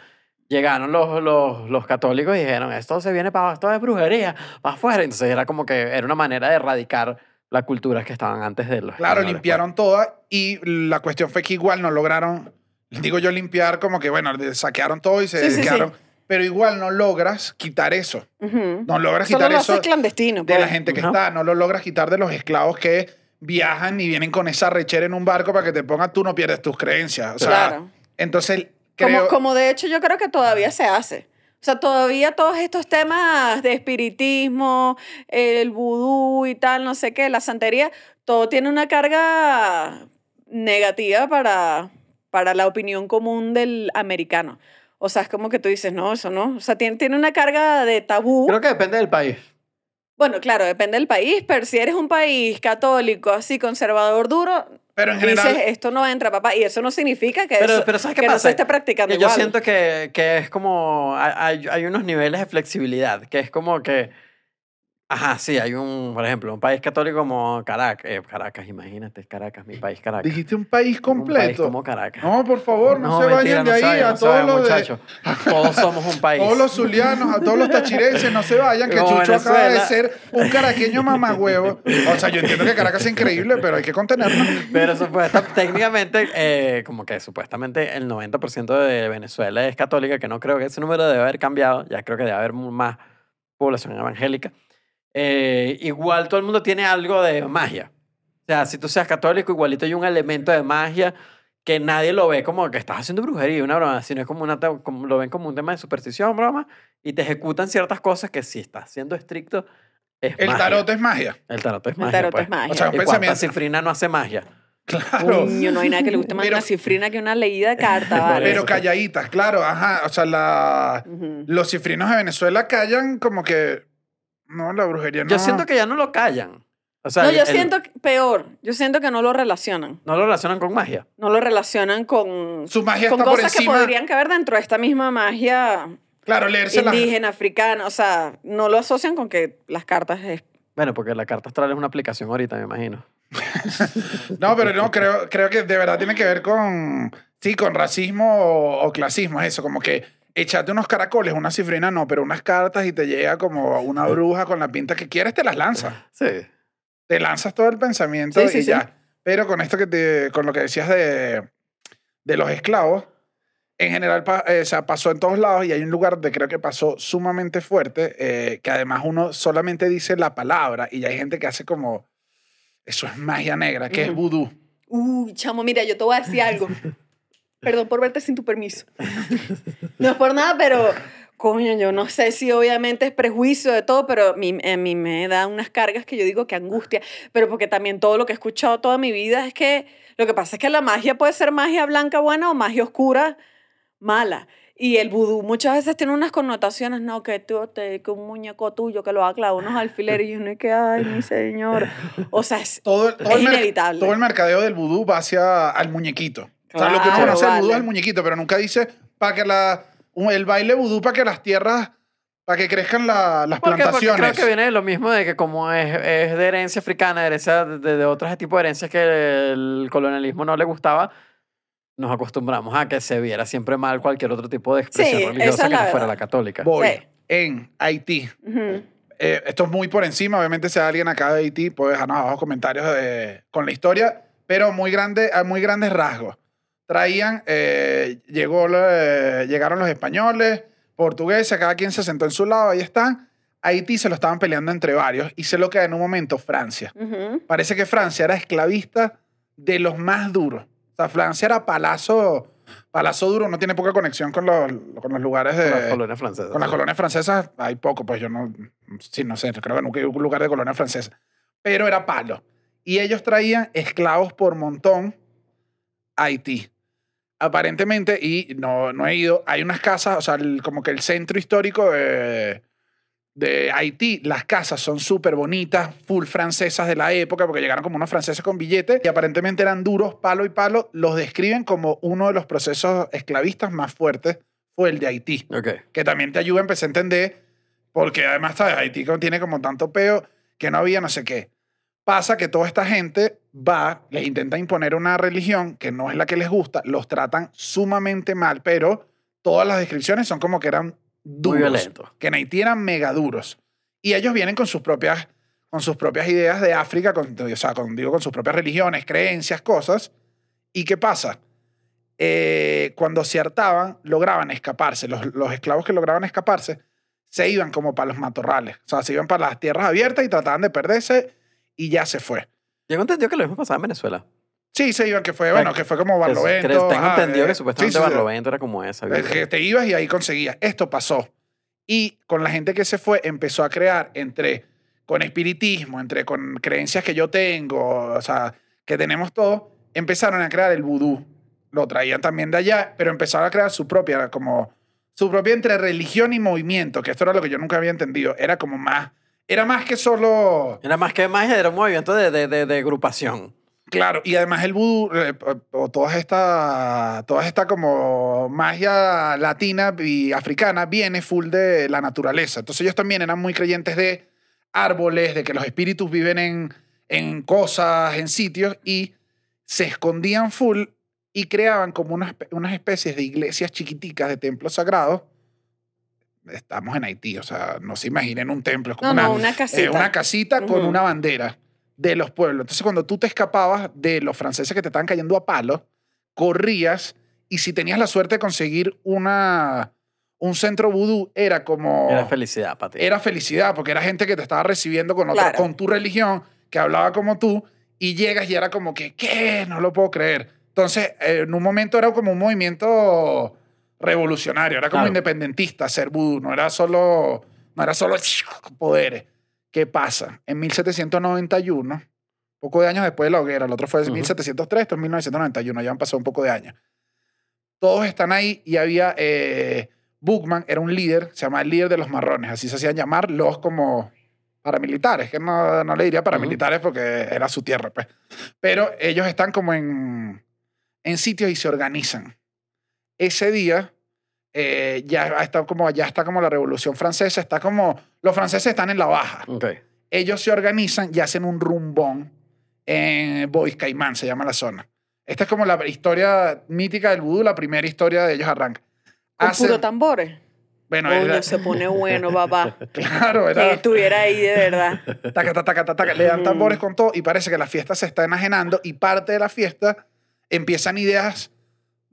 llegaron los, los, los católicos y dijeron, esto se viene para esto es brujería, para afuera. Entonces era como que era una manera de erradicar las culturas que estaban antes de los Claro, españoles, limpiaron todas y la cuestión fue que igual no lograron, digo yo limpiar como que, bueno, saquearon todo y se Sí, sí, sí. quedaron, pero igual no logras quitar eso, no logras Solo quitar lo eso haces clandestino. de la pues. gente que está, no lo logras quitar de los esclavos que viajan y vienen con esa rechera en un barco para que te pongan, tú no pierdes tus creencias. O sea, Claro. entonces Como, como de hecho yo creo que todavía se hace. O sea, todavía todos estos temas de espiritismo, el vudú y tal, no sé qué, la santería, todo tiene una carga negativa para, para la opinión común del americano. O sea, es como que tú dices, no, eso no. O sea, tiene, tiene una carga de tabú. Creo que depende del país. Bueno, claro, depende del país, pero si eres un país católico, así conservador duro, pero en general... dices, esto no entra, papá. Y eso no significa que, Pero, eso, pero ¿sabes qué que pasa? no se esté practicando Que yo igual. siento que, que es como, hay, hay unos niveles de flexibilidad, que es como que, ajá, sí, hay un, por ejemplo, un país católico como Caracas, eh, Caracas, imagínate, Caracas, mi país Caracas. Dijiste un país Un país completo. como Caracas. No, por favor, no, se mentira, vayan de no ahí a no todos los de-. Todos somos un país. Todos los zulianos, a todos los tachirenses, no se vayan, que Como Chucho acaba de Venezuela. ser un caraqueño mamagüevo. O sea, yo entiendo que Caracas es increíble, pero hay que contenerlo. Pero supuesta, técnicamente, eh, como que supuestamente el 90% de Venezuela es católica, que no creo que ese número debe haber cambiado, ya creo que debe haber más población evangélica. Eh, igual todo el mundo tiene algo de magia. O sea, si tú seas católico, igualito hay un elemento de magia que nadie lo ve como que estás haciendo brujería, una broma, sino es como, una, como lo ven como un tema de superstición, broma, y te ejecutan ciertas cosas que si estás siendo estricto es El magia. tarot es magia. El tarot es El magia. tarot pues. es magia. O sea, un pensamiento. cifrina no hace magia. Claro. No hay nada que le guste más Pero- una cifrina que una leída de carta, ¿vale? Pero calladitas, claro, ajá. O sea, la, Ujú. los cifrinos de Venezuela callan como que. No, la brujería no. Yo siento que ya no lo callan. O sea, no, yo el- siento que- peor. Yo siento que no lo relacionan. no lo relacionan con magia. No lo relacionan con, Su magia con está por cosas que encima. podrían caber dentro de esta misma magia Claro, leerse indígena, africana. O sea, no lo asocian con que las cartas es Bueno, porque la carta astral es una aplicación ahorita, me imagino. No, pero no, creo, creo que de verdad tiene que ver con. Sí, con racismo o, o clasismo, es eso, como que echate unos caracoles, una cifrina no, pero unas cartas y te llega como una bruja con la pinta que quieres, te las lanzas. Sí. Te lanzas todo el pensamiento Sí, y sí, sí. ya. Pero con esto que te, con lo que decías de, de los esclavos, en general pa- eh, o sea, pasó en todos lados y hay un lugar donde creo que pasó sumamente fuerte, eh, que además uno solamente dice la palabra y ya hay gente que hace como, eso es magia negra, que es Ujú. vudú. Uy, chamo, mira, yo te voy a decir algo. Perdón por verte sin tu permiso. No es por nada, pero coño, yo no sé si obviamente es prejuicio de todo, pero a mí, a mí me da unas cargas que yo digo que angustia, pero porque también todo lo que he escuchado toda mi vida es que lo que pasa es que la magia puede ser magia blanca buena o magia oscura mala. Y el vudú muchas veces tiene unas connotaciones, no, que tú, te, que un muñeco tuyo que lo va a clavar unos alfileres y uno y que, ay, mi señor. O sea, es, Todo, todo Es el inevitable. Todo el mercadeo del vudú va hacia al muñequito. O sea, lo que uno Claro, conoce del vudú vale. es el muñequito, pero nunca dice para que la, el baile vudú para que las tierras, para que crezcan la- las Porque, porque plantaciones. creo que viene de lo mismo de que como es, es de herencia africana, de, herencia de, de otros tipos de herencias que el colonialismo no le gustaba, nos acostumbramos a que se viera siempre mal cualquier otro tipo de expresión Sí, religiosa es que no fuera la católica. Voy Sí. en Haití. ujú. Eh, esto es muy por encima. Obviamente, si hay alguien acá de Haití, puede dejarnos abajo comentarios de- con la historia, pero muy, grande, a muy grandes rasgos. Traían, eh, llegó, la- llegaron los españoles, portugueses, cada quien se sentó en su lado, ahí están. Haití se lo estaban peleando entre varios y se lo queda en un momento Francia. Ujú. Parece que Francia era esclavista de los más duros. O sea, Francia era palazo, palazo duro, no tiene poca conexión con los, con los lugares de... Con las colonias francesas. Con las colonias francesas hay poco, pues yo no, sí, no sé, creo que nunca hubo un lugar de colonia francesa. Pero era palo. Y ellos traían esclavos por montón a Haití. Aparentemente, y no, no he ido, hay unas casas, o sea, el- como que el centro histórico de, de Haití, las casas son súper bonitas, full francesas de la época, porque llegaron como unos franceses con billetes y aparentemente eran duros, palo y palo. Los describen como uno de los procesos esclavistas más fuertes, fue el de Haití que también te ayuda a empezar a entender, porque además, ¿sabes? Haití tiene como tanto peo que no había no sé qué. Pasa que toda esta gente va, les intenta imponer una religión que no es la que les gusta, los tratan sumamente mal, pero todas las descripciones son como que eran duros. violento. Que en Haití eran mega duros. Y ellos vienen con sus propias, con sus propias ideas de África, con, o sea, con, digo, con sus propias religiones, creencias, cosas. ¿Y qué pasa? Eh, cuando se hartaban, lograban escaparse. Los, los esclavos que lograban escaparse se iban como para los matorrales. O sea, se iban para las tierras abiertas y trataban de perderse y ya se fue. Tengo entendido que lo mismo pasaba en Venezuela. Sí, se iban, que fue, bueno, que fue como Barlovento. Tengo ajá, entendido eh, que supuestamente sí, sí. Barlovento era como esa. Es que te ibas y ahí conseguías. Esto pasó. Y con la gente que se fue, empezó a crear entre, con espiritismo, entre con creencias que yo tengo, o sea, que tenemos todo, empezaron a crear el vudú. Lo traían también de allá, pero empezaron a crear su propia, como, su propia entre religión y movimiento, que esto era lo que yo nunca había entendido. Era como más, era más que solo... Era más que magia, era un movimiento de, de, de, de agrupación. Claro, y además el vudú, eh, o toda esta, toda esta como magia latina y africana viene full de la naturaleza. Entonces ellos también eran muy creyentes de árboles, de que los espíritus viven en, en cosas, en sitios, y se escondían full y creaban como unas, unas especies de iglesias chiquiticas, de templos sagrados. Estamos en Haití, o sea, no se imaginen un templo, es como No, una, no, una eh, casita. una casita con una bandera de los pueblos. Entonces, cuando tú te escapabas de los franceses que te estaban cayendo a palo, corrías y si tenías la suerte de conseguir una, un centro vudú, era como... Era felicidad para ti. Era felicidad, porque era gente que te estaba recibiendo con, otra, Claro. con tu religión, que hablaba como tú, y llegas y era como que, ¿qué? No lo puedo creer. Entonces, eh, en un momento era como un movimiento revolucionario, era como Claro. independentista ser vudú, no era solo, no era solo poderes. ¿Qué pasa? En 1791, poco de años después de la hoguera, el otro fue en Ujú. 1703, esto es 1991, ya han pasado un poco de años. Todos están ahí y había, eh, Bookman era un líder, se llama el líder de los marrones, así se hacían llamar los como paramilitares, que no, no le diría paramilitares porque era su tierra, pues. Pero ellos están como en, en sitios y se organizan. Ese día eh, ya, está como, ya está como la Revolución Francesa, está como, los franceses están en la baja. Ok. Ellos se organizan y hacen un rumbón en Bois Caimán, se llama la zona. Esta es como la historia mítica del vudú, la primera historia de ellos arranca. Con Hacen- puro tambores. Bueno, Coño, era- se pone bueno, papá. claro, Que era... estuviera ahí de verdad. taca, taca, taca, taca, le dan tambores con todo y parece que la fiesta se está enajenando y parte de la fiesta empiezan ideas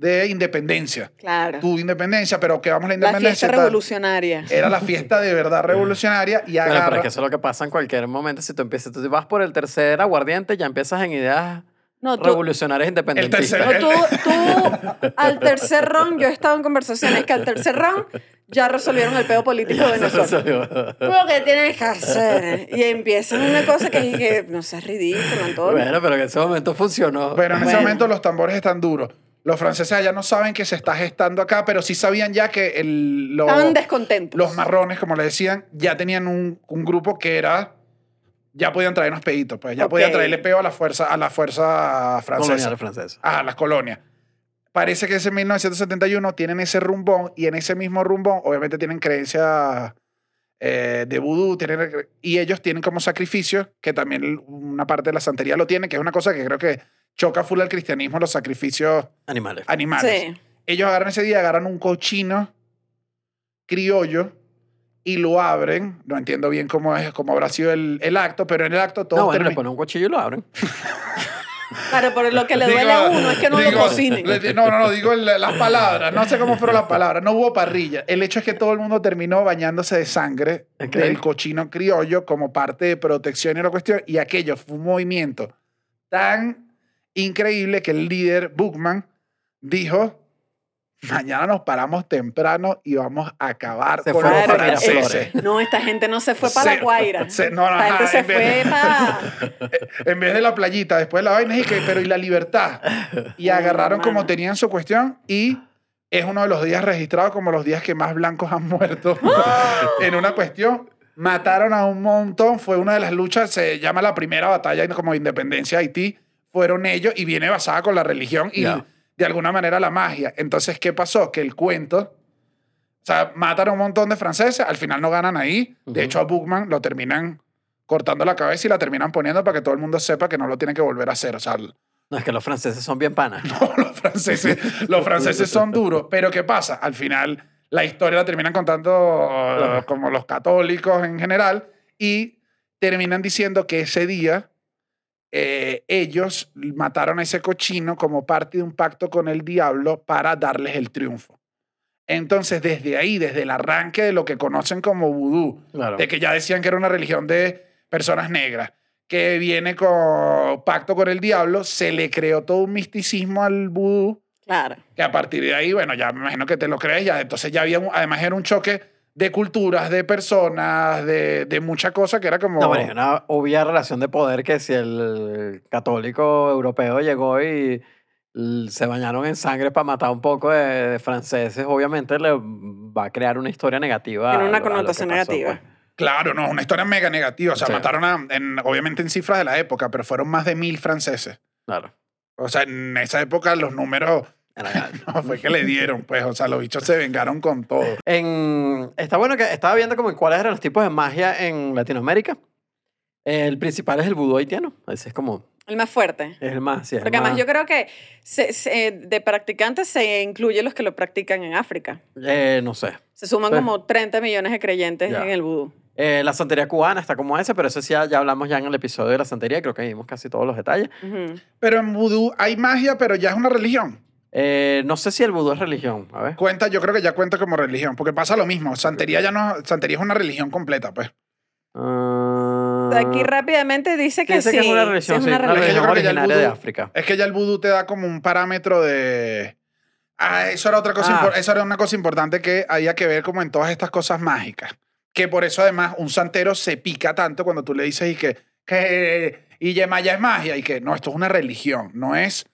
de independencia. Claro. Tu independencia, pero que vamos a la La fiesta independencia. revolucionaria. Era la fiesta de verdad revolucionaria y Bueno, pero agarra... es que eso es lo que pasa en cualquier momento. Si tú empiezas, tú vas por el tercer aguardiente, ya empiezas en ideas No, tú, revolucionarias independentistas. tercer- no, tú, tú, al tercer round, yo he estado en conversaciones que al tercer round ya resolvieron el pedo político de Venezuela. Lo que tienes que hacer. Y empiezan una cosa que dije, no seas ridículo, Antonio. bueno, pero en ese momento funcionó. Pero en ese Bueno. momento los tambores están duros. Los franceses allá no saben que se está gestando acá, pero sí sabían ya que el, lo- Estaban descontentos. los marrones, como le decían, ya tenían un, un grupo que era... Ya podían traernos peditos, pues ya podían traerle peo a la fuerza, a la fuerza francesa. colonial francés. a las colonias. Parece que ese 1971 tienen ese rumbón y en ese mismo rumbón obviamente tienen creencias eh, de vudú tienen, y ellos tienen como sacrificio, que también una parte de la santería lo tiene, que es una cosa que creo que choca full al cristianismo, los sacrificios Animales. animales. Sí. Ellos agarran ese día, agarran un cochino criollo y lo abren. No entiendo bien cómo, es, cómo habrá sido el, el acto, pero en el acto todo No, bueno, le ponen un cuchillo y lo abren. Claro, pero lo que le duele a uno es que no lo cocinen. le- no, no, no, digo el- las palabras. No sé cómo fueron las palabras. No hubo parrilla. El hecho es que todo el mundo terminó bañándose de sangre Ok. del cochino criollo como parte de protección y la cuestión. Y aquello fue un movimiento tan increíble que el líder Bookman dijo. Mañana nos paramos temprano y vamos a acabar Se con los franceses. No, esta gente no se fue para Se- la Guaira. se- no, no, Esta gente se en vez fue para... En vez de la playita, después de la vaina, y que, pero y la libertad. Y agarraron como tenían su cuestión y es uno de los días registrados como los días que más blancos han muerto en una cuestión. Mataron a un montón, fue una de las luchas, se llama la primera batalla como de independencia de Haití, fueron ellos y viene basada con la religión y de alguna manera la magia. Entonces, ¿qué pasó? Que el cuento, o sea, matan a un montón de franceses, al final no ganan ahí. De hecho, a Bookman lo terminan cortando la cabeza y la terminan poniendo para que todo el mundo sepa que no lo tiene que volver a hacer. O sea, No, es que los franceses son bien panas. los franceses, los franceses son duros. Pero ¿qué pasa? Al final, la historia la terminan contando como los católicos en general y terminan diciendo que ese día eh, ellos mataron a ese cochino como parte de un pacto con el diablo para darles el triunfo. Entonces, desde ahí, desde el arranque de lo que conocen como vudú, Claro. de que ya decían que era una religión de personas negras, que viene con pacto con el diablo, se le creó todo un misticismo al vudú, Claro. que a partir de ahí, bueno, ya me imagino que te lo crees, ya entonces ya había, un- además era un choque de culturas, de personas, de, de mucha cosa que era como... No, bueno, hay una obvia relación de poder que si el católico europeo llegó y se bañaron en sangre para matar un poco de, de franceses, obviamente le va a crear una historia negativa. Tiene una connotación pasó, negativa. pues. Claro, no, una historia mega negativa, o sea, Sí. mataron a, en- obviamente en cifras de la época, pero fueron más de mil franceses. Claro. O sea, en esa época los números no fue que le dieron, pues, o sea, los bichos se vengaron con todo. En, está bueno que estaba viendo como cuáles eran los tipos de magia en Latinoamérica. El principal es el vudú haitiano. Ese es como, El más fuerte. es el más, sí, es el Porque además más- yo creo que se- se- de practicantes se incluye los que lo practican en África. eh, no sé. Se suman Sí. como 30 millones de creyentes Ya. en el vudú. Eh, la santería cubana está como ese, pero eso sí ya, ya hablamos ya en el episodio de la santería, creo que vimos casi todos los detalles. Ujú. Pero en vudú hay magia, pero ya es una religión. Eh, no sé si el vudú es religión, a ver. Cuenta, yo creo que ya cuenta como religión, porque pasa lo mismo. Santería ya no, Santería es una religión completa, pues. Ah, Aquí rápidamente dice que dice sí. que es una sí, religión, es sí, una una Es que yo religión creo que ya el originaria de vudú- África. Es que ya el vudú te da como un parámetro de. Ah, eso era otra cosa, Ah. eso era una cosa importante que había que ver como en todas estas cosas mágicas. Que por eso además un santero se pica tanto cuando tú le dices y que, que y Yemaya es magia y que no, esto es una religión, no es,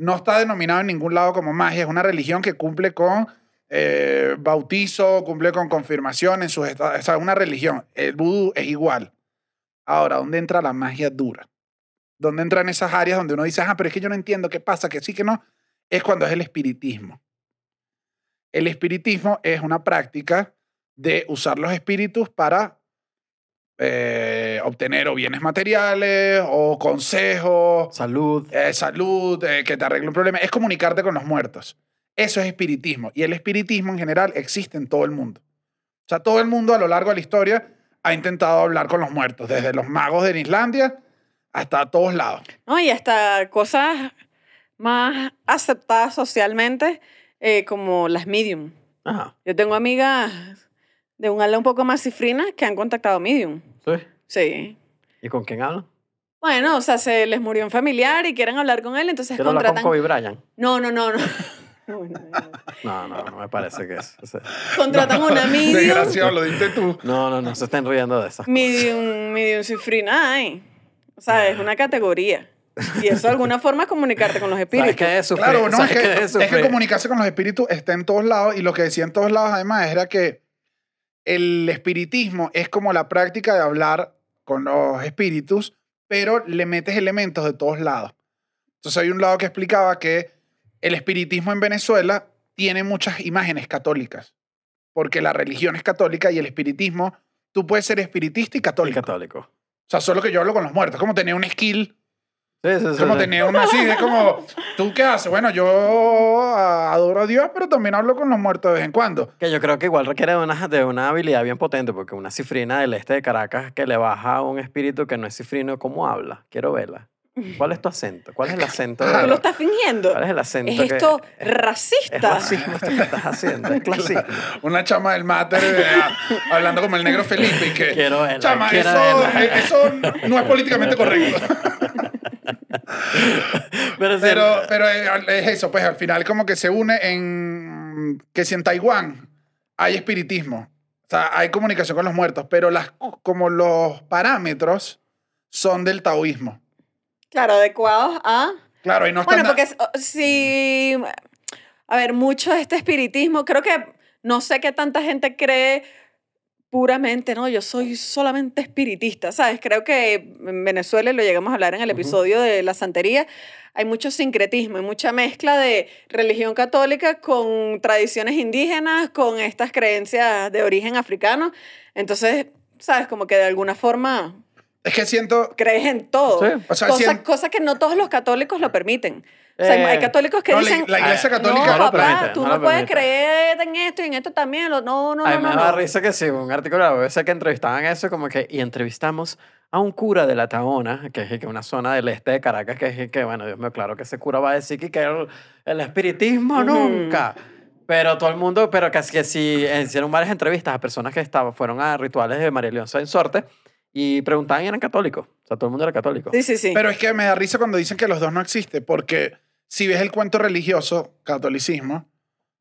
no está denominado en ningún lado como magia, es una religión que cumple con eh, bautizo, cumple con confirmación en sus estados, o sea, una religión. El vudú es igual. Ahora, ¿dónde entra la magia dura? ¿Dónde entran esas áreas donde uno dice, ah, pero es que yo no entiendo qué pasa, que sí, que no? Es cuando es el espiritismo. El espiritismo es una práctica de usar los espíritus para eh, obtener o bienes materiales o consejos, Salud. eh, salud, eh, que te arregle un problema. Es comunicarte con los muertos. Eso es espiritismo. Y el espiritismo en general existe en todo el mundo. sea, todo el mundo a lo largo de la historia ha intentado hablar con los muertos, desde los magos de Islandia hasta todos lados. ¿no? Y hasta cosas más aceptadas socialmente, eh, como las medium. Ajá. Yo tengo amigas de un ala un poco más cifrina que han contactado medium. ¿Sí? Sí. ¿Y con quién hablan? Bueno, o sea, se les murió un familiar y quieren hablar con él, entonces Quiero hablar con contratan... Kobe Bryant. No, no, no, no. No, no, no. No, no, no me parece que es. Contratan una medium. Desgraciado, lo diste tú. No, no, no se estén riendo de esas cosas. Medium, medium cifrina hay. O sea, es una categoría. Y eso de alguna forma es comunicarte con los ¿Sabes espíritus. qué es sufrir? Claro, no, es ¿Sabes que, es es que comunicarse con los espíritus está en todos lados y lo que decía en todos lados además era que el espiritismo es como la práctica de hablar con los espíritus, pero le metes elementos de todos lados. Entonces hay un lado que explicaba que el espiritismo en Venezuela tiene muchas imágenes católicas, porque la religión es católica y el espiritismo, tú puedes ser espiritista y Y católico. católico. O sea, solo que yo hablo con los muertos, como tener un skill Sí, sí, sí. como sí. tenía una así, es como, ¿tú qué haces? Bueno, yo adoro a Dios, pero también hablo con los muertos de vez en cuando. Que yo creo que igual requiere de una, de una habilidad bien potente, porque una cifrina del este de Caracas que le baja a un espíritu que no es cifrino, ¿cómo habla? Quiero verla. ¿Cuál es tu acento? ¿Cuál es el acento? ¿Tú de- lo estás fingiendo? ¿Cuál es el acento? ¿Es que- esto es- racista? Es racismo esto que estás haciendo, es clasismo. Una chama del máter eh, hablando como el negro Felipe y que... Quiero verla, Chama, quiero eso, verla. eh, eso no es políticamente correcto. Pero, sí, Pero, pero eh, es eso, pues al final como que se une en... Que si en Taiwán hay espiritismo, o sea, hay comunicación con los muertos, pero las, como los parámetros son del taoísmo. Claro, adecuados a... Claro, y no están... Bueno, porque si... A ver, mucho de este espiritismo, creo que no sé qué tanta gente cree puramente, no, yo soy solamente espiritista, ¿sabes? Creo que en Venezuela, y lo llegamos a hablar en el episodio de la santería, hay mucho sincretismo, hay mucha mezcla de religión católica con tradiciones indígenas, con estas creencias de origen africano. Entonces, ¿sabes? Como que de alguna forma Es que siento... crees en todo. Sí. O sea, cosa, sien- cosa que no todos los católicos lo permiten. O sea, hay- Eh, católicos que no, dicen, la Iglesia "Ah, Católica- no, No papá, tú no no, puedes permite". creer en esto y en esto también. lo- No, no, a mí no, me no. da no. risa que sí, un artículo de la BBC que entrevistaban eso, como que, y entrevistamos a un cura de La Taona, que es que una zona del este de Caracas, que es que, bueno, Dios mío, claro que ese cura va a decir que, que el, el espiritismo Ujú. nunca. Pero todo el mundo, pero casi que sí, hicieron varias entrevistas a personas que estaban, fueron a rituales de María León en Sorte y preguntaban y eran católicos. O sea, todo el mundo era católico. Sí, sí, sí. Pero es que me da risa cuando dicen que los dos no existen, porque si ves el cuento religioso, catolicismo,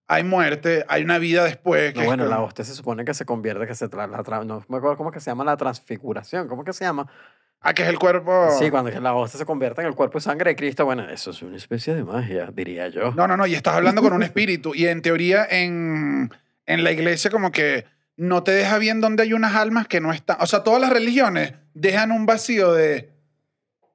hay muerte, hay una vida después. que No, bueno, la hostia se supone que se convierte, que se tra- la tra- no me acuerdo cómo que se llama la transfiguración, ¿cómo que se llama? Ah, que es el cuerpo. Sí, cuando la hostia se convierte en el cuerpo y sangre de Cristo, bueno, eso es una especie de magia, diría yo. No, no, no, y estás hablando con un espíritu. Y en teoría, en, en la iglesia, como que no te deja bien donde hay unas almas que no están. O sea, todas las religiones dejan un vacío de.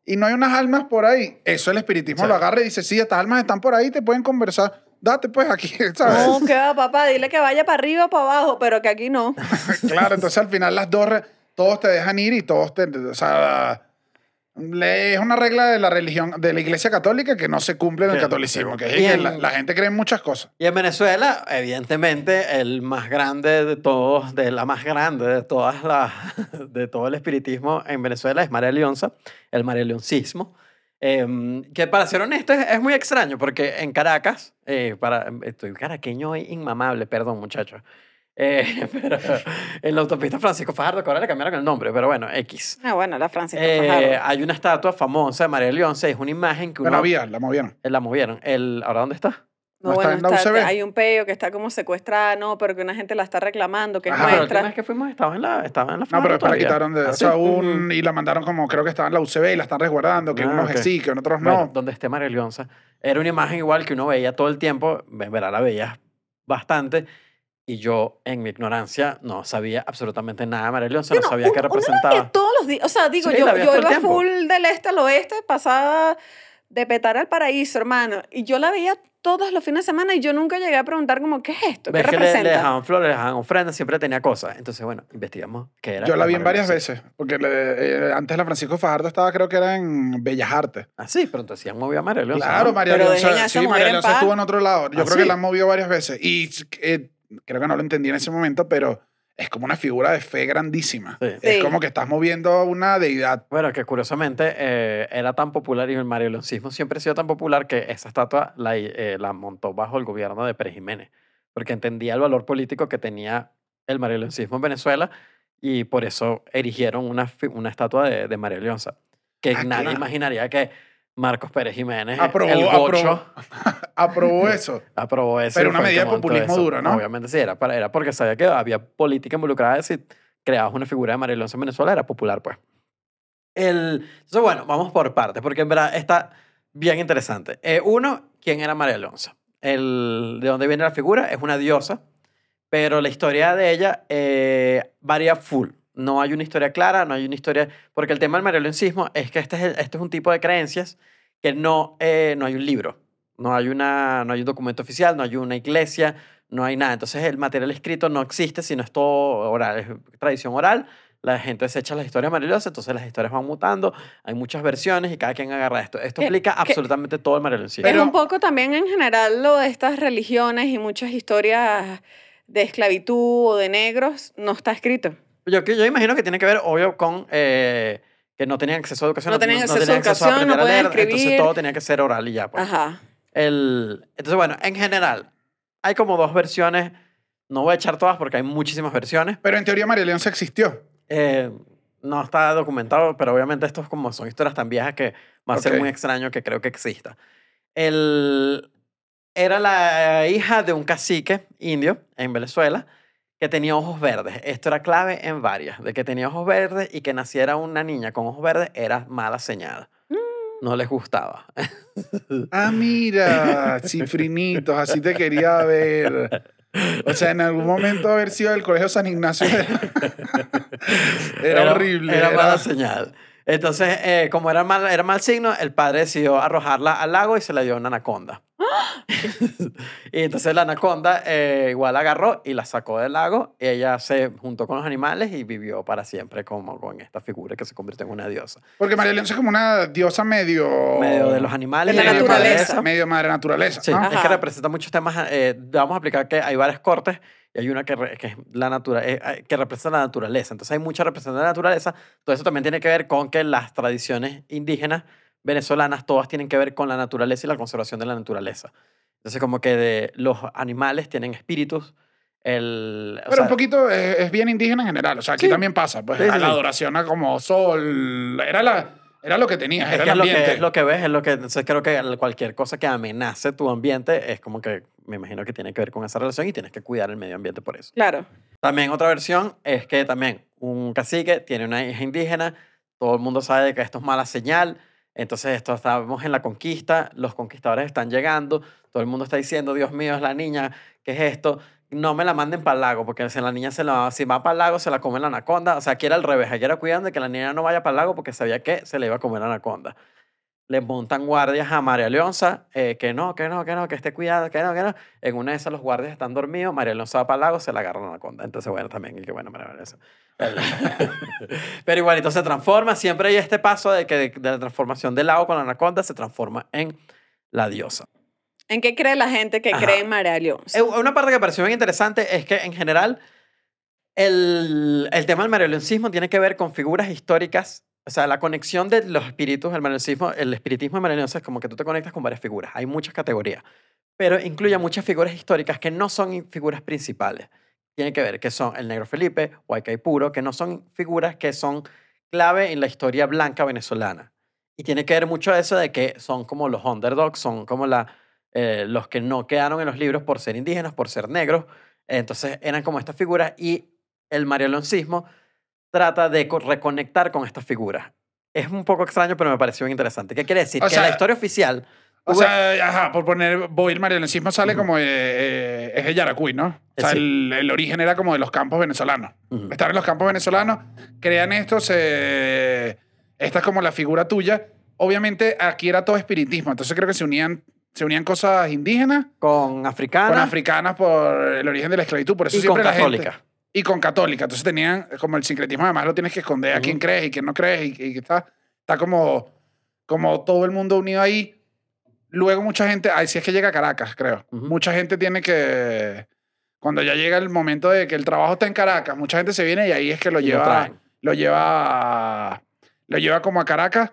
Y no hay unas almas por ahí. Eso el espiritismo Sí. lo agarra y dice: Sí, estas almas están por ahí, te pueden conversar. Date pues aquí, ¿sabes? No, que va, papá, dile que vaya para arriba o para abajo, pero que aquí no. Claro, entonces al final las dos, todos te dejan ir y todos te, o sea, es una regla de la religión, de la iglesia católica que no se cumple en el catolicismo, que es y que en- la, la gente cree en muchas cosas. Y en Venezuela, evidentemente, el más grande de todos, de la más grande de todas las, de todo el espiritismo en Venezuela es María Leonza, el María Leoncismo. Em, que para ser honesto es, es muy extraño porque en Caracas, eh, para, estoy caraqueño hoy inmamable, perdón muchachos, eh, pero en la autopista Francisco Fajardo, que ahora le cambiaron el nombre, pero bueno, X. Ah, bueno, la Francisco Eh, Fajardo. hay una estatua famosa de María Leonza, es una imagen que uno... Pero había, la movieron. eh, La movieron. El, ¿Ahora dónde está? ¿no No, está bueno, en la está- UCB? hay un peo que está como secuestrada, no, pero que una gente la está reclamando, que es Ajá. Ah, pero la nuestra. última vez que fuimos estaba en la, estaba en la No, pero la quitaron de. ¿Ah, o sí? sea, un, Ujú. y la mandaron como, creo que estaba en la UCB y la están resguardando, que Ah, unos ok. sí, que otros Bueno, no. donde esté María Leonza. Era una imagen igual que uno veía todo el tiempo, en verdad la veías bastante, y yo, en mi ignorancia, no sabía absolutamente nada de María Leonza, no Bueno, sabía qué uno- uno la representaba. veía todos los días. O sea, digo, Sí, yo, la yo iba full del este al oeste, pasaba de petar al paraíso, hermano. Y yo la veía todos los fines de semana y yo nunca llegué a preguntar como, ¿qué es esto? ¿Qué Ves que le, representa? le dejaban flores, le dejaban ofrendas, siempre tenía cosas. Entonces, bueno, investigamos qué era. Yo la vi en varias veces, porque le- eh, antes la Francisco Fajardo estaba, creo que era en Bellas Artes. Ah, sí, pero entonces han movido a María Leonza. Claro, ¿no? María Leonza, sí, María Leonza estuvo en otro lado. Yo ¿Ah, creo que sí? la han movido varias veces. Y eh, creo que no lo entendí en ese momento, pero es como una figura de fe grandísima. Sí. Es Sí. como que estás moviendo una deidad. Bueno, que curiosamente eh, era tan popular y el marioloncismo siempre ha sido tan popular que esa estatua la, eh, la montó bajo el gobierno de Pérez Jiménez, porque entendía el valor político que tenía el marioloncismo en Venezuela y por eso erigieron una, una estatua de, de María Leonza, que Ah, nadie claro. imaginaría que Marcos Pérez Jiménez, Aprobó- el gocho, Aprobó eso. aprobó eso. Pero una medida de populismo eso. duro, ¿no? Obviamente sí, era, para, era porque sabía que había política involucrada. Si creabas una figura de María Leonza en Venezuela, era popular, pues. El, entonces, bueno, vamos por partes, porque en verdad está bien interesante. Eh, uno, ¿quién era María Leonza? El, ¿De dónde viene la figura? Es una diosa, pero la historia de ella eh, varía full. No hay una historia clara, no hay una historia... Porque el tema del marioloncismo es que este es, el- este es un tipo de creencias que no, eh, no hay un libro, no hay, una, no hay un documento oficial, no hay una iglesia, no hay nada. Entonces el material escrito no existe, sino es todo oral, es tradición oral. La gente se echa las historias marilosas, entonces las historias van mutando, hay muchas versiones y cada quien agarra esto. Esto Que- explica que- absolutamente todo el marioloncismo. Pero- un poco también en general lo de estas religiones y muchas historias de esclavitud o de negros no está escrito. Yo, que- yo imagino que tiene que ver, obvio, con eh, que no tenían acceso a educación. No tenían acceso a tenían educación, no aprender a podían leer, Entonces escribir. todo tenía que ser oral y ya. Pues. Ajá. El, entonces, bueno, en general, hay como dos versiones. No voy a echar todas porque hay muchísimas versiones. Pero en teoría María Leonza existió. Eh, no está documentado, pero obviamente estos como son historias tan viejas que va a ser Ok. muy extraño que creo que exista. El, era la hija de un cacique indio en Venezuela que tenía ojos verdes. Esto era clave en varias, de que tenía ojos verdes y que naciera una niña con ojos verdes era mala señal. No les gustaba. Ah, mira, cifrinitos, así te quería ver. O sea, en algún momento haber sido del Colegio San Ignacio era, horrible. Era, era- mala señal. Entonces, eh, como era mal, era mal signo, el padre decidió arrojarla al lago y se la dio a una anaconda. y entonces la anaconda eh, igual agarró y la sacó del lago. Y ella se juntó con los animales y vivió para siempre como con esta figura que se convirtió en una diosa. Porque María Leonza es como una diosa medio... Medio de los animales. De la medio naturaleza. Madre, medio madre naturaleza, Sí, ¿no? es que representa muchos temas. eh, vamos a explicar que hay varias cortes y hay una que, re- que es la natura, eh, eh, que representa la naturaleza. Entonces hay mucha representación de la naturaleza. Todo eso también tiene que ver con que las tradiciones indígenas venezolanas todas tienen que ver con la naturaleza y la conservación de la naturaleza. Entonces como que de, los animales tienen espíritus. El, o Pero sea, un poquito es, es bien indígena en general. O sea, aquí Sí. también pasa. Pues Sí, sí, a la adoración a como sol. Era, la, era lo que tenías, es, era que el es, lo que, es lo que ves, es lo que... Entonces creo que cualquier cosa que amenace tu ambiente es como que me imagino que tiene que ver con esa relación y tienes que cuidar el medio ambiente por eso. Claro. También otra versión es que también un cacique tiene una hija indígena, todo el mundo sabe que esto es mala señal, entonces esto estamos en la conquista, los conquistadores están llegando, todo el mundo está diciendo, Dios mío, es la niña, ¿qué es esto? No me la manden para el lago, porque si la niña se la, si va para el lago se la come la anaconda, o sea, aquí era al revés, aquí era cuidando de que la niña no vaya para el lago porque sabía que se le iba a comer la anaconda. Le montan guardias a María Leonza, eh, que no, que no, que no, que esté cuidado, que no, que no. En una de esas los guardias están dormidos, María Leonza va para el lago, se la agarra la anaconda. Entonces, bueno, también, y que bueno, María Leonza. Pero igualito se transforma, siempre hay este paso de que de, de la transformación del lago con la anaconda se transforma en la diosa. ¿En qué cree la gente que Ajá. cree en María Leonza? Eh, Una parte que me pareció bien interesante es que en general el, el tema del marioloncismo tiene que ver con figuras históricas, o sea, la conexión de los espíritus, el marioloncismo, el espiritismo Leonza es como que tú te conectas con varias figuras, hay muchas categorías, pero incluye muchas figuras históricas que no son figuras principales. Tiene que ver que son el Negro Felipe, Huaycay Puro, que no son figuras que son clave en la historia blanca venezolana. Y tiene que ver mucho eso de que son como los underdogs, son como la, eh, los que no quedaron en los libros por ser indígenas, por ser negros. Entonces eran como estas figuras y el marioloncismo trata de co- reconectar con estas figuras. Es un poco extraño, pero me pareció interesante. ¿Qué quiere decir? O que sea, la historia oficial... O ves- sea, ajá, por poner, voy el marioloncismo sale Ujú. como, eh, eh, es de Yaracuy, ¿no? O sea, Sí. el, el origen era como de los campos venezolanos. Ujú. Estar en los campos venezolanos, crean esto, se, esta es como la figura tuya. Obviamente aquí era todo espiritismo, entonces creo que se unían, se unían cosas indígenas con africana con africanas por el origen de la esclavitud, por eso y con siempre la católica. gente... Y con católica, entonces tenían como el sincretismo, además lo tienes que esconder a quién crees y quién no crees y, y está, está como, como todo el mundo unido ahí. Luego mucha gente, ahí sí es que llega a Caracas, creo. Mucha gente tiene que, Cuando ya llega el momento de que el trabajo está en Caracas, mucha gente se viene y ahí es que lo Y lo lleva, traen. lo lleva, lo lleva como a Caracas.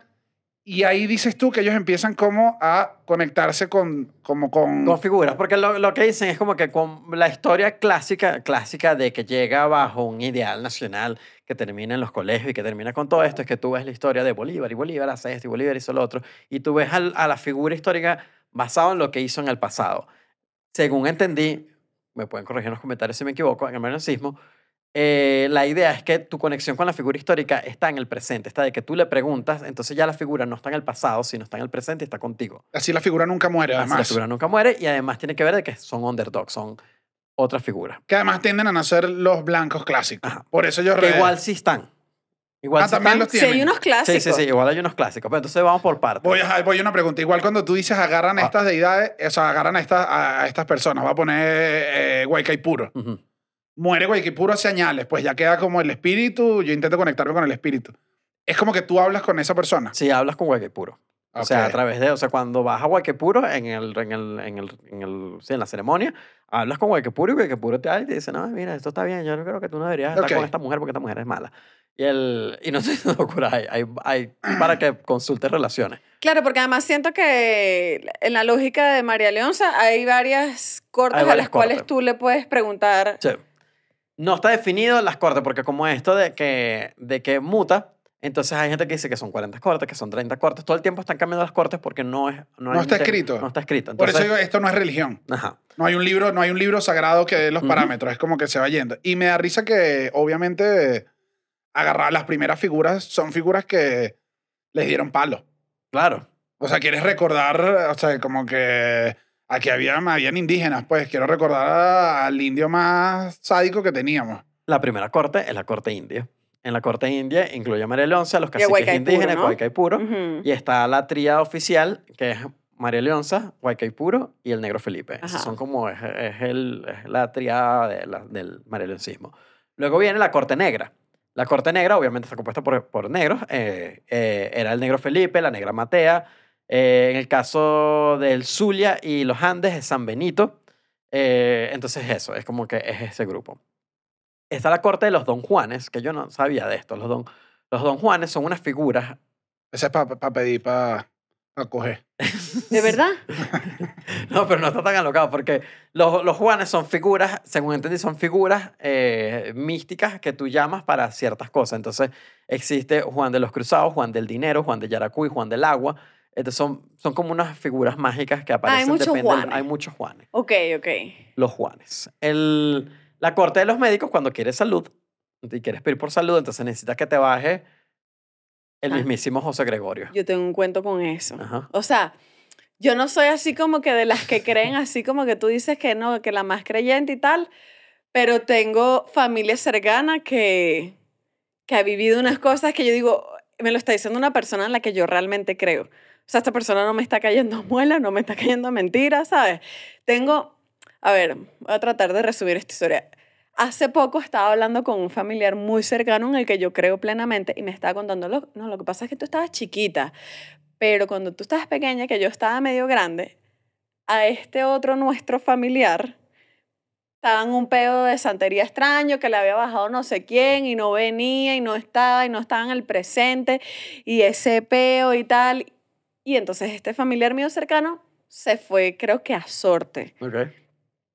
Y ahí dices tú que ellos empiezan como a conectarse con, como con, Con figuras, porque lo, que dicen es como que con la historia clásica, clásica de que llega bajo un ideal nacional que termina en los colegios y que termina con todo esto, es que tú ves la historia de Bolívar y Bolívar hace esto y Bolívar hizo lo otro, y tú ves a la figura histórica basado en lo que hizo en el pasado. Según entendí, me pueden corregir en los comentarios si me equivoco, en el marxismo, eh, la idea es que tu conexión con la figura histórica está en el presente, está de que tú le preguntas, entonces ya la figura no está en el pasado, sino está en el presente y está contigo. así la figura nunca muere, Así la además. figura nunca muere y además tiene que ver de que son underdogs, son otras figuras. Que además tienden a nacer los blancos clásicos. Ajá. Por eso yo Que igual sí están. Igual Ah, sí también están. los Sí, tienen. hay unos Sí, clásicos. sí, sí, igual hay unos clásicos. Pero entonces vamos por partes. Voy a, voy a una pregunta. Igual cuando tú dices agarran a Ah. estas deidades, o sea, agarran a estas, a, a estas personas, va a poner eh, Guaycaipuro. Ujú. Muere Guaycaipuro hace añales, pues ya queda como el espíritu, yo intento conectarme con el espíritu. Es como que tú hablas con esa persona. Sí, hablas con Guayquepuro. O sea, a través de, o sea, cuando vas a Guayquepuro en el, en el, en el, en el, sí, en la ceremonia, hablas con Guayquepuro y Guayquepuro te habla y te dice, no, mira, esto está bien, yo no creo que tú no deberías estar Ok. con esta mujer porque esta mujer es mala. Y, el, y no estoy diciendo locura, hay, hay, hay para que consultes relaciones. Claro, porque además siento que en la lógica de María Leonza hay varias cortes Hay a varias las cuales cortes. tú le puedes preguntar. Sí. No está definido las cortes, porque como esto de que, de que muta, entonces hay gente que dice que son 40 cortes, que son 30 cortes. Todo el tiempo están cambiando las cortes porque no es... No, hay está un escrito. No está escrito. Por eso digo, esto no es religión. Ajá. No hay un libro, no hay un libro sagrado que dé los Ujú. parámetros, es como que se va yendo. Y me da risa que obviamente agarrar las primeras figuras son figuras que les dieron palo. Claro. O sea, quieres recordar, o sea, como que aquí había, habían indígenas, pues quiero recordar al indio más sádico que teníamos. La primera corte es la corte india. En la corte india incluye a María Leonza, los caciques indígenas, ¿no? Guaycaipuro, Ujú. y está la tríada oficial, que es María Leonza, Guaycaipuro y el Negro Felipe. Esos son como, es, es el, es la tríada de la- del. Luego viene la corte negra. La corte negra obviamente está compuesta por, por negros. eh, eh, era el Negro Felipe, la Negra Matea. Eh, en el caso del Zulia y los Andes es San Benito. eh, entonces eso, es como que es ese grupo. Está la corte de los Don Juanes, que yo no sabía de esto. Los Don, los don Juanes son unas figuras Ese es para pedir, para coger. ¿De verdad? No, pero no está tan alocado porque los, los Juanes son figuras, según entendí, son figuras eh, místicas que tú llamas para ciertas cosas. Entonces existe Juan de los Cruzados, Juan del Dinero, Juan de Yaracuy, Juan del Agua. Entonces son, son como unas figuras mágicas que aparecen. muchos depende del- Juanes. Hay muchos Juanes. Ok, ok. Los Juanes. El, la corte de los médicos, cuando quieres salud y quieres pedir por salud, entonces necesitas que te baje el Ah. mismísimo José Gregorio. Yo tengo un cuento con eso. Ajá. O sea, yo no soy así como que de las que creen, así como que tú dices que no, que la más creyente y tal, pero tengo familia cercana que, que ha vivido unas cosas que yo digo, me lo está diciendo una persona en la que yo realmente creo. Sea, esta persona no me está cayendo muela, no me está cayendo a mentiras, ¿sabes? Tengo, a ver, voy a tratar de resumir esta historia. Hace poco estaba hablando con un familiar muy cercano en el que yo creo plenamente y me estaba contando, "Lo- no, lo que pasa es que tú estabas chiquita, pero cuando tú estabas pequeña, que yo estaba medio grande, a este otro nuestro familiar estaba en un pedo de santería extraño que le había bajado no sé quién y no venía y no estaba y no estaba en el presente y ese peo y tal. Y entonces este familiar mío cercano se fue, creo que a sorte.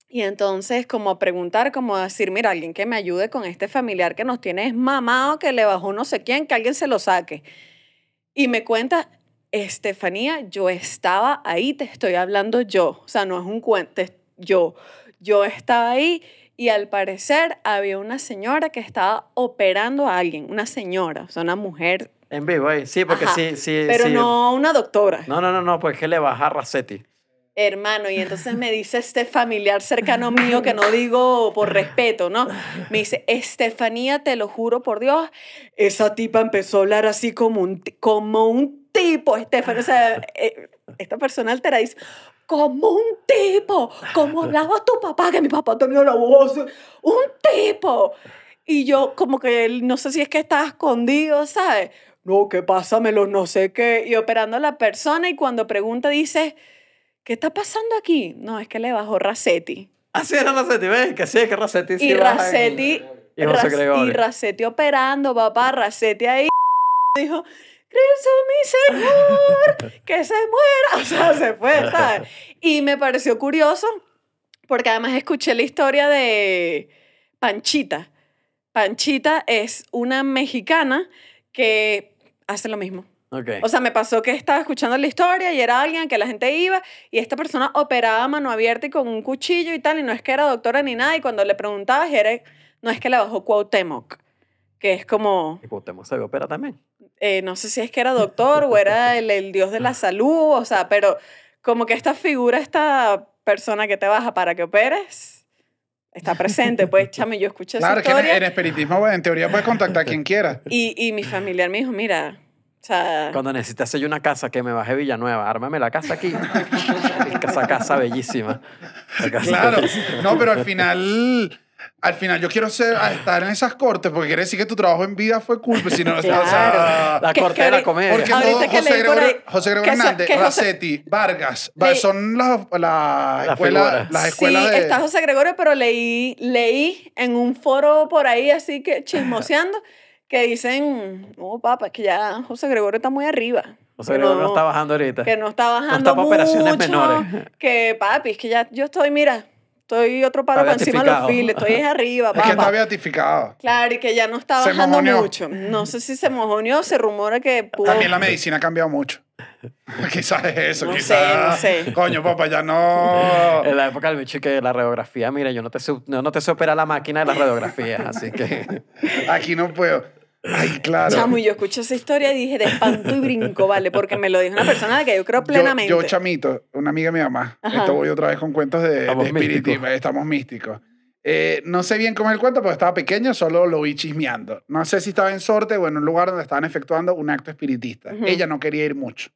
Y entonces, como a preguntar, como a decir, mira, alguien que me ayude con este familiar que nos tiene es mamado, que le bajó no sé quién, que alguien se lo saque. Y me cuenta, Estefanía, yo estaba ahí, te estoy hablando yo. O sea, no es un cuento, yo. Yo estaba ahí y al parecer había una señora que estaba operando a alguien, una señora, o sea, una mujer, En vivo ahí. Sí, porque Ajá, sí, sí. pero sí. no una doctora. No, no, no, no, pues que le baja Racetti. hermano, y entonces me dice este familiar cercano mío, que no digo por respeto, ¿no? Me dice, Estefanía, te lo juro por Dios, esa tipa empezó a hablar así como un, como un tipo, Estefanía, o sea, eh, esta persona altera dice, como un tipo, como hablaba tu papá, que mi papá tenía la voz, un tipo. Y yo como que él, no sé si es que estaba escondido, ¿sabes? No, que pásamelo, no sé qué. Y operando a la persona y cuando pregunta dice, ¿qué está pasando aquí? No, es que le bajó Racetti. Así era Racetti, ¿ves? Que sí, que Racetti sí Y Racetti, y y Racetti operando, papá, Racetti ahí dijo, Cristo mi Señor, que se muera. O sea, se fue, ¿sabes? Y me pareció curioso porque además escuché la historia de Panchita. Panchita es una mexicana que hace lo mismo. O sea, me pasó que estaba escuchando la historia y era alguien que la gente iba y esta persona operaba a mano abierta y con un cuchillo y tal, y no es que era doctora ni nada, y cuando le preguntabas, era, no es que le bajó Cuauhtémoc, que es como, y Cuauhtémoc se opera también. eh, no sé si es que era doctor o era el, el dios de la salud, o sea, pero como que esta figura, esta persona que te baja para que operes, está presente, pues, chame, yo escuché Claro, esa es que en, historia en espiritismo, bueno, en teoría puedes contactar a quien quiera. y, y mi familiar me dijo, mira, o sea... Cuando necesitas yo una casa que me baje Villanueva, ármame la casa aquí. Esa casa bellísima. La casa Claro. bellísima. No, pero al final, al final yo quiero ser, a estar en esas cortes porque quiere decir que tu trabajo en vida fue cool. pues, si no, o sea, o sea, La corte de la comedia. porque todo, que José Gregorio, ahí- José Gregorio Hernández, José- Racetti, Vargas, son las, las Las escuelas, figuras. las escuelas sí, de... está José Gregorio, pero leí, leí en un foro por ahí, así que chismoseando, que dicen, no, papá, es que ya José Gregorio está muy arriba. José Gregorio no está bajando ahorita. Que no está bajando está para operaciones mucho, menores. Que, papi, es que ya yo estoy, mira, estoy otro paro para encima de los files, estoy arriba, es que está beatificado. Claro, y que ya no está Se bajando mojoneó. mucho. No sé si se mojoneó, se rumora que pudo... También la medicina ha cambiado mucho. quizás es eso, No sé, quizás... no sé. Coño, papá, ya no... En la época del bicho que la radiografía, mira, yo no te, sé- no, no te sé operar la máquina de las radiografías, así que... Aquí no puedo. Ay, claro. Chamo, y yo escuché esa historia y dije de espanto y brinco, ¿vale? Porque me lo dijo una persona de que yo creo plenamente. Yo, yo, chamito, una amiga de mi mamá. Ajá. Esto voy otra vez con cuentos de, de espiritismo. místicos. Estamos místicos. Eh, no sé bien cómo es el cuento, porque estaba pequeño, solo lo vi chismeando. No sé si estaba en sorte o en un lugar donde estaban efectuando un acto espiritista. Ujú. Ella no quería ir mucho.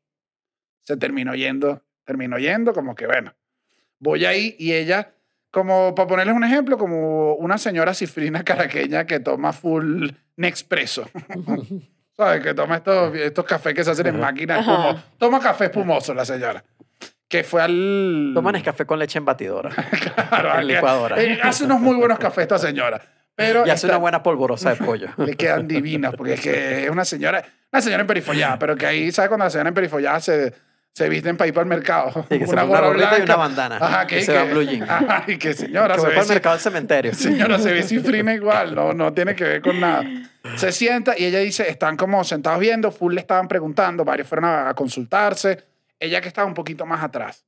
Se terminó yendo, terminó yendo, como que bueno, voy ahí y ella, como para ponerles un ejemplo, como una señora cifrina caraqueña que toma full Nespresso. ¿Sabes? Que toma estos, estos cafés que se hacen en máquina Ajá. espumoso. Toma café espumoso la señora. Que fue al... Toman café con leche en batidora. Claro, en licuadora. eh, hace unos muy buenos cafés esta señora. Pero Y hace esta- una buena polvorosa de pollo. le quedan divinas, porque es que es una señora, una señora emperifollada, pero que ahí, ¿sabes? Cuando la señora emperifollada se, se visten para ir para el mercado. Sí, que se pone una gorrita y una bandana. Ajá, Y que, se va blue jean. Ajá, y que señora Que se ve, para el mercado del cementerio. señora se ve cifrina igual, no, no tiene que ver con nada. Se sienta y ella dice, están como sentados viendo, full le estaban preguntando, varios fueron a, a consultarse, ella que estaba un poquito más atrás.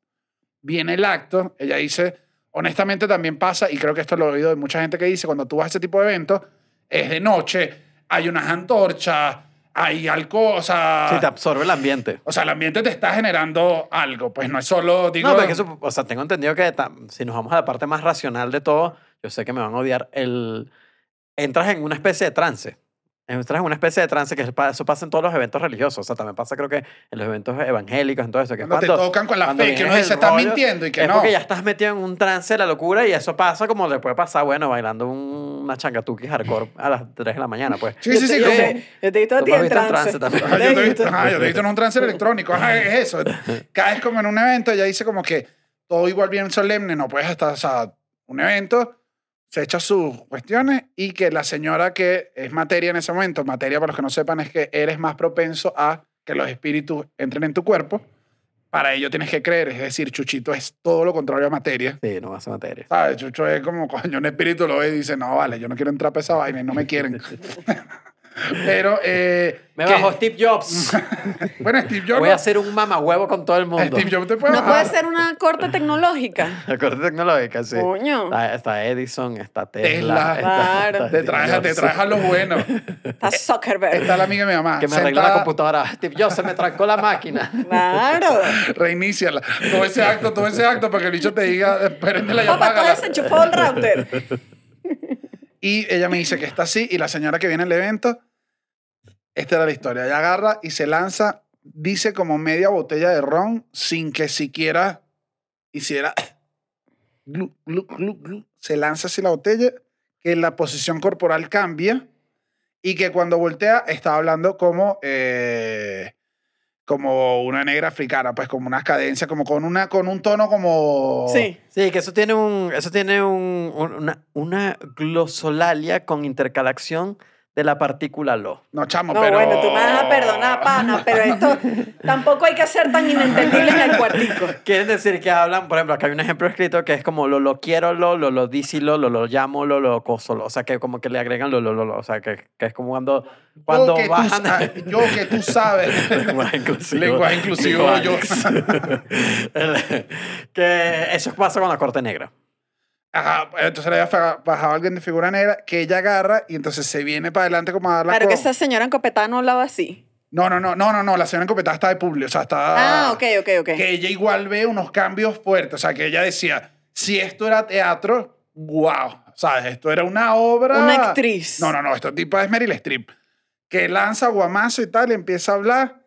Viene el acto, ella dice, honestamente también pasa, y creo que esto lo he oído de mucha gente que dice, cuando tú vas a ese tipo de eventos, es de noche, hay unas antorchas, hay alcohol, o sea... Sí, te absorbe el ambiente. O sea, el ambiente te está generando algo, pues no es solo, digo... No, porque eso, o sea, tengo entendido que si nos vamos a la parte más racional de todo, yo sé que me van a odiar, el, entras en una especie de trance. Entras en una especie de trance que eso pasa en todos los eventos religiosos. O sea, también pasa creo que en los eventos evangélicos, en todo eso. Que es Cuando te cuando- tocan con la cuando fe, que uno dice, estás mintiendo y que es no. porque ya estás metido en un trance de la locura y eso pasa como le puede pasar, bueno, bailando un- una changatuki hardcore a las 3 de la mañana, pues. Sí, sí, sí, yo, como... te, yo te he visto a ti en trance. trance también. Ajá, Te yo he te he visto. ajá, yo te he visto en un trance electrónico. Ajá, es eso. Caes como en un evento, ella dice como que todo igual bien solemne, no puedes estar, o sea, un evento, se echa sus cuestiones y que la señora que es materia en ese momento, materia para los que no sepan es que eres más propenso a que los espíritus entren en tu cuerpo. Para ello tienes que creer, es decir, Chuchito es todo lo contrario a materia. Sí, no ser materia. ¿Sabes? Chucho es como, coño, un espíritu lo ve y dice, no, vale, yo no quiero entrar para esa vaina y no me quieren. Pero, eh, Me que- bajó Steve Jobs. Bueno, Steve Jobs. Voy a hacer un mamahuevo con todo el mundo. Steve Jobs te puede No bajar. puede ser una corte tecnológica. La corte tecnológica, sí. Coño. Está, está Edison, está Tesla. Tesla. está- Claro. está Te Steve traes, te traes a lo bueno. Está Zuckerberg. Está la amiga de mi mamá. Que me arregla la sentada, computadora. Steve Jobs se me trancó la máquina. Claro. Reiníciala. Todo ese acto, todo ese acto para que el bicho te diga, espérenla y Papá, tú el router. Y ella me dice que está así y la señora que viene al evento, esta era la historia. Ella agarra y se lanza, dice como media botella de ron sin que siquiera hiciera... Se lanza así la botella, que la posición corporal cambia y que cuando voltea está hablando como... eh, como una negra africana, pues como unas cadencias, como con, una, con un tono como... Sí. Sí, que eso tiene, un, eso tiene un, un- una, una glosolalia con intercalación de la partícula lo. No, chamo, No, pero... bueno, tú me vas a perdonar, pana, pero esto tampoco hay que ser tan inentendible en el cuartico. Quieren decir que hablan, por ejemplo, acá hay un ejemplo escrito que es como lo lo quiero lo, lo lo dísilo, lo lo llamo lo lo coso lo. O sea, que como que le agregan lo lo lo, lo. O sea, que, que es como cuando, cuando yo que, bajan... tú, yo que tú sabes. Lenguaje inclusivo. Lenguaje inclusivo, yo. Que eso pasa con la corte negra. Ajá, entonces le había bajado alguien de figura negra que ella agarra y entonces se viene para adelante como a dar la Claro que esa señora encopetada no hablaba así. No, no, no, no, no, no, la señora encopetada está de publi, o sea, está... Ah, ok, ok, ok. Que ella igual ve unos cambios fuertes, o sea, que ella decía, si esto era teatro, wow, ¿sabes? Esto era una obra... Una actriz. No, no, no, esto tipa es Meryl Streep, que lanza guamazo y tal, y empieza a hablar,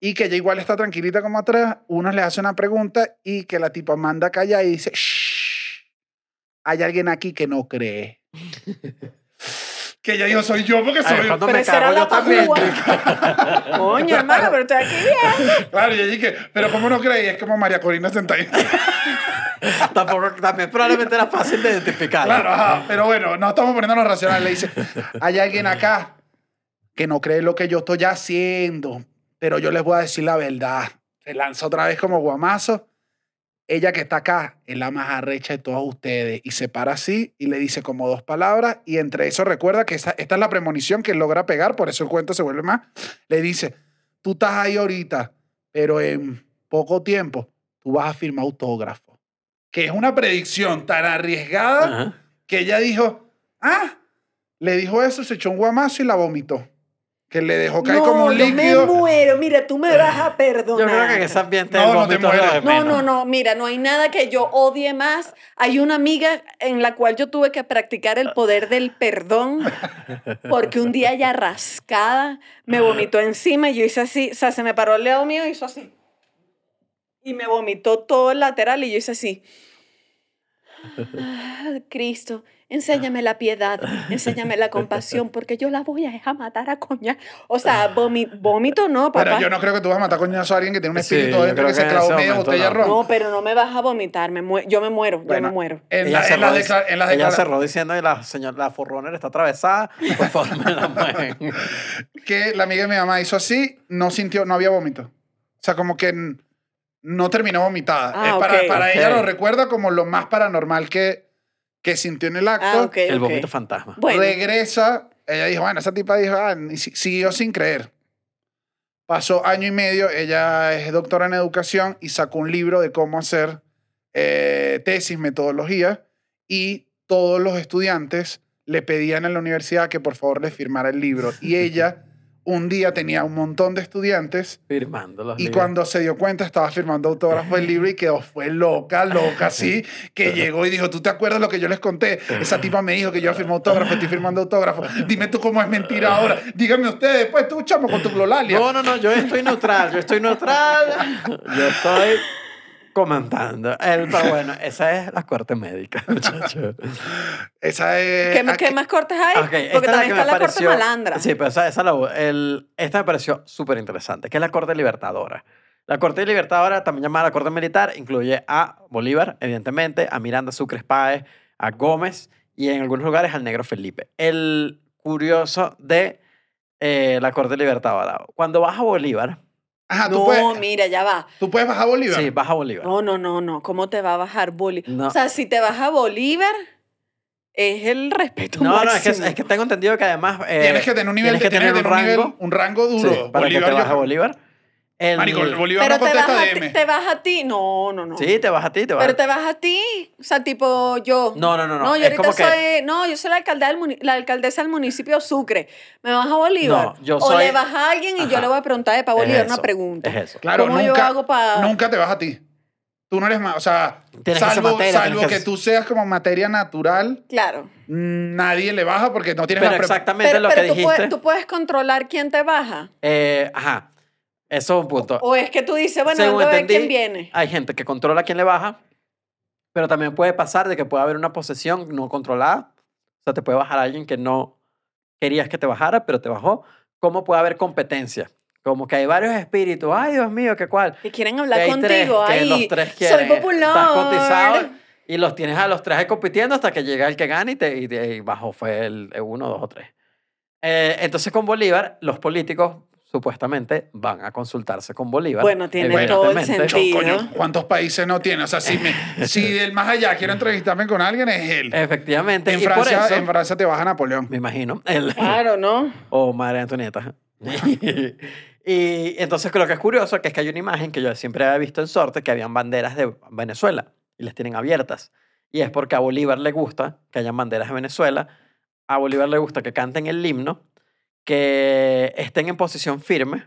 y que ella igual está tranquilita como atrás, uno le hace una pregunta y que la tipa manda a callar y dice, shh, hay alguien aquí que no cree. que ella dijo, soy yo porque Ay, soy... cuando Pero me cago la yo también. Coño, hermano, pero estoy aquí bien. Claro, y ella dije, pero ¿cómo no creí? Es como María Corina sentadita. Tampoco, también probablemente era fácil de identificar. Claro, ajá. Pero bueno, no estamos poniendo lo racional. Le dice, hay alguien acá que no cree lo que yo estoy haciendo, pero yo les voy a decir la verdad. Se lanza otra vez como guamazo. Ella que está acá es la más arrecha de todos ustedes. Y se para así y le dice como dos palabras. Y entre eso recuerda que esta, esta es la premonición que logra pegar, por eso el cuento se vuelve más. Le dice, tú estás ahí ahorita, pero en poco tiempo tú vas a firmar autógrafo. Que es una predicción tan arriesgada Ajá. que ella dijo, ah, le dijo eso, se echó un guamazo y la vomitó. Que le dejó caer como un yo líquido. me muero. Mira, tú me vas a Yo perdonar. creo que en ese ambiente No, no te mueres. de No, no, no, mira, no hay nada que yo odie más. Hay una amiga en la cual yo tuve que practicar el poder del perdón porque un día ya rascada me vomitó encima y yo hice así, o sea, se me paró el dedo mío y hizo así. Y me vomitó todo el lateral y yo hice así. Ah, Cristo, enséñame la piedad, enséñame la compasión, porque yo la voy a dejar matar a coña. O sea, vomi- vómito no, papá. Pero yo no creo que tú vas a matar coñazo a alguien que tiene un Sí, espíritu yo dentro que se que en media momento botella ron. No, pero no me vas a vomitar, me mue- yo me muero, yo Bueno, me muero. En, Ella la, en, cerró, las dic- decla- en las ella cerró diciendo y la señora la forrunner está atravesada. Por favor, me la mueven. que la amiga de mi mamá hizo así, no sintió, no había vómito. O sea, como que no terminó vomitada. Ah, Eh, para ok. para Ok. ella lo recuerda como lo más paranormal que, que sintió en el acto. Ah, El ok. vómito fantasma. Bueno, Regresa, ella dijo, bueno, esa tipa dijo, ah, siguió sin creer. Pasó año y medio, ella es doctora en educación y sacó un libro de cómo hacer eh, tesis, metodología, y todos los estudiantes le pedían en la universidad que por favor le firmara el libro. Y ella un día tenía un montón de estudiantes Firmando los y libros. cuando se dio cuenta estaba firmando autógrafo del libro y quedó, fue loca, loca, así, que llegó y dijo, ¿tú te acuerdas lo que yo les conté? Esa tipa me dijo que yo firmé autógrafo, estoy firmando autógrafo. Dime tú cómo es mentira ahora. Díganme ustedes, pues tú, chamo, con tu glolalia. No, no, no, yo estoy neutral, yo estoy neutral. Yo estoy comentando. El, pero bueno, esa es la corte médica, muchachos. Esa es... ¿qué, aquí- qué más cortes hay? Porque es la también está la pareció- corte malandra. Sí, pero esa, esa la, el, esta me pareció súper interesante, que es la corte libertadora. La corte libertadora, también llamada la corte militar, incluye a Bolívar, evidentemente, a Miranda Sucres Páez, a Gómez y en algunos lugares al negro Felipe. El curioso de eh, la corte libertadora, cuando vas a Bolívar, Ajá, tú, no, puedes, mira, ya va. tú puedes bajar a Bolívar. sí, vas a Bolívar. No, no, no, no. ¿Cómo te va a bajar Bolívar? No. O sea, si te vas a Bolívar, es el respeto No, no, es que, es que tengo entendido que además... eh, tienes que tener un nivel, tienes que tener un rango. nivel, un rango duro. sí, para Bolívar, que te yo- vas a Bolívar. El- Marico, el Bolívar Pero no te vas, contesta a ti, DM. te vas a ti. No, no, no. Sí, te vas a ti, te vas Pero te vas a ti. O sea, tipo yo. No, no, no, no. No, yo es ahorita como que... soy. No, yo soy la, alcalde del muni- la alcaldesa del municipio Sucre. ¿Me vas a Bolívar? No, yo O soy- le vas a alguien y yo le voy a preguntar de para Es Bolívar eso, una pregunta. Es eso. Claro, ¿Cómo yo nunca, hago pa- nunca te vas a ti. Tú no eres más, o sea, Tienes que ser salvo, materia, salvo tienes que, que- tú seas como materia natural, Claro. nadie le baja porque no tienes Pero la pre- exactamente Pero, lo pero que tú, dijiste. puedes, tú puedes controlar quién te baja. Eh, ajá. Eso es un punto. O es que tú dices, bueno, Según vengo a ver entendí, quién viene. Hay gente que controla quién le baja, pero también puede pasar de que puede haber una posesión no controlada. O sea, te puede bajar alguien que no querías que te bajara, pero te bajó. ¿Cómo puede haber competencia? Como que hay varios espíritus. Ay, Dios mío, ¿qué cuál? Que quieren Que hablar hay tres, contigo. que Ay, los tres soy quieren. popular. Estás cotizado y los tienes a los tres ahí compitiendo hasta que llega el que gana y, te, y, y bajo fue el, el uno, dos o tres. Eh, entonces con Bolívar, los políticos supuestamente van a consultarse con Bolívar. Bueno, tiene todo el evidentemente. Yo, sentido. coño, ¿cuántos países no tiene? O sea, si, me, si del más allá quiero entrevistarme con alguien, es él. Efectivamente. En y por Francia, eso, en Francia te baja Napoleón. me imagino, el, Claro, ¿no? o María Antonieta. y entonces lo que es curioso que es que hay una imagen que yo siempre había visto en Sorte que habían banderas de Venezuela y las tienen abiertas. Y es porque a Bolívar le gusta que hayan banderas de Venezuela, a Bolívar le gusta que canten el himno, que estén en posición firme,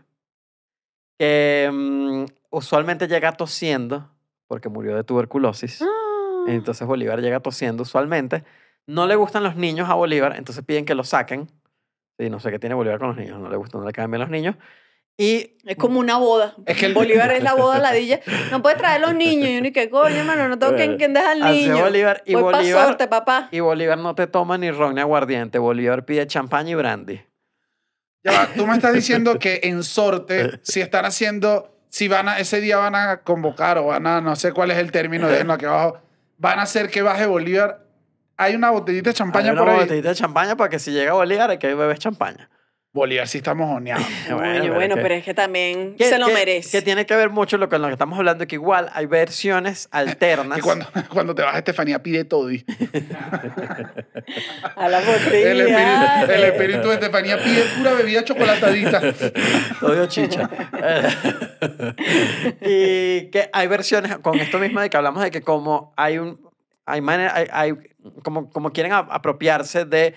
que mm, usualmente llega tosiendo porque murió de tuberculosis. Ah. Entonces Bolívar llega tosiendo usualmente. No le gustan los niños a Bolívar, entonces piden que lo saquen. Sí, no sé qué tiene Bolívar con los niños, no le gustan, no le caen bien los niños. Y Es como una boda. Es que el- Bolívar es la boda ladilla. No puede traer los niños. Y uno, y que coño, hermano, no tengo quien, quien deja al niño. Bolívar y Voy pa' Bolívar- sorte, papá. Y Bolívar no te toma ni ron ni aguardiente. Bolívar pide champaña y brandy. Ya tú me estás diciendo que en sorte, si están haciendo, si van a, ese día van a convocar o van a, no sé cuál es el término, déjenlo aquí abajo, van a hacer que baje Bolívar. Hay una botellita de champaña Hay una por ahí. botellita de champaña para que si llega Bolívar hay que beber champaña. Bolívar sí está mojoneado. Coño, bueno, pero es que también que- se lo que- merece. Que tiene que ver mucho lo con lo que estamos hablando, que igual hay versiones alternas. Que cuando, cuando te vas Estefanía pide toddy. A la botella. El espíritu, el espíritu de Estefanía pide pura bebida chocolatadita. Todo chicha. y que hay versiones con esto mismo de que hablamos de que como hay un hay, manera- hay, hay- como, como quieren a- apropiarse de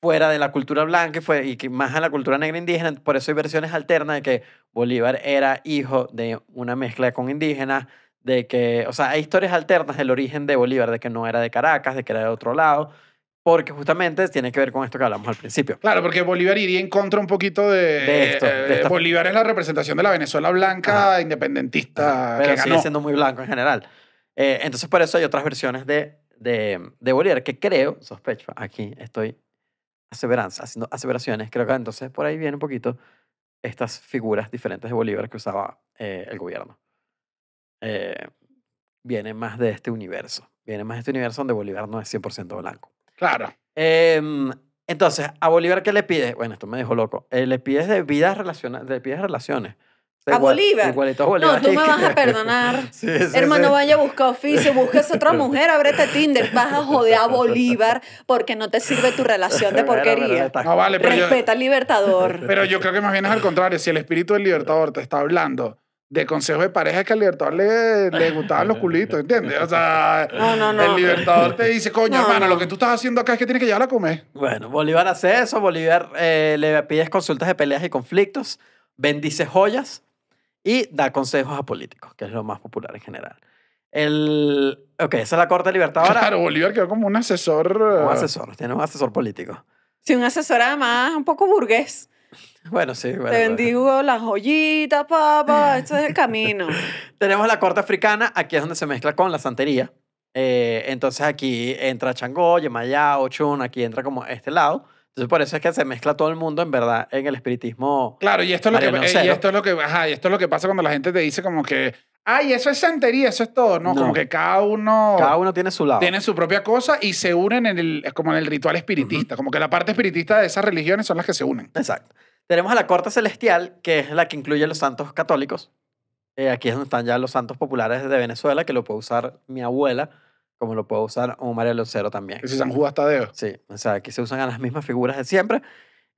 fuera de la cultura blanca y, fue, y que más en la cultura negra indígena, por eso hay versiones alternas de que Bolívar era hijo de una mezcla con indígenas, de que, o sea, hay historias alternas del origen de Bolívar, de que no era de Caracas, de que era de otro lado, porque justamente tiene que ver con esto que hablamos al principio. Claro, porque Bolívar iría en contra un poquito de... De esto, de eh, esta- Bolívar es la representación de la Venezuela blanca Ajá. independentista pero que sigue ganó. siendo muy blanco en general. Eh, entonces, por eso hay otras versiones de, de, de Bolívar que creo, sospecho, aquí estoy aseveranza, haciendo aseveraciones, creo que entonces por ahí viene un poquito estas figuras diferentes de Bolívar que usaba eh, el gobierno. Eh, viene más de este universo, viene más de este universo donde Bolívar no es 100% blanco. Claro. Em, entonces, ¿a Bolívar qué le pide? Bueno, esto me dejó loco. Eh, le pides de vidas relaciones, le pides relaciones. ¿A Bolívar? Igualito a Bolívar. No, tú me vas a perdonar. Sí, sí, Hermano, sí. vaya a buscar oficio, busques otra mujer, ábrete Tinder, vas a joder a Bolívar porque no te sirve tu relación de porquería. No vale, pero yo, Respeta al libertador. pero yo creo que más bien es al contrario. Si el espíritu del libertador te está hablando de consejo de pareja, es que al libertador le, le gustaban los culitos, ¿entiendes? O sea, No, no, no. el libertador te dice, coño, No, hermano, no. lo que tú estás haciendo acá es que tienes que llevarla a comer. Bueno, Bolívar hace eso, Bolívar eh, le pides consultas de peleas y conflictos, bendice joyas y da consejos a políticos, que es lo más popular en general. El, ok, esa es la Corte Libertadora. Claro, Bolívar quedó como un asesor. Un eh, asesor, tiene un asesor político. Si un asesor además un poco burgués. Bueno, sí. bueno, Te pues. bendigo las joyitas, papá. Este es el camino. Tenemos la corte africana, aquí es donde se mezcla con la santería. Eh, entonces aquí entra Changó, Yemayá, Ochun, aquí entra como este lado. Entonces por eso es que se mezcla todo el mundo, en verdad, en el espiritismo. Claro, y esto es lo que, Mariano eh, y Cero. esto es lo que, ajá, y esto es lo que pasa cuando la gente te dice como que, ay, eso es santería, eso es todo. No, No. como que cada uno, Cada uno tiene su lado. tiene su propia cosa y se unen en el, como en el ritual espiritista. Como que la parte espiritista de esas religiones son las que se unen. Exacto. Tenemos a la corte celestial, que es la que incluye los santos católicos. Eh, aquí es donde están ya los santos populares de Venezuela, que lo puede usar mi abuela, como lo puede usar un María Lucero también. Que si San Judas Tadeo. Sí, o sea, aquí se usan a las mismas figuras de siempre.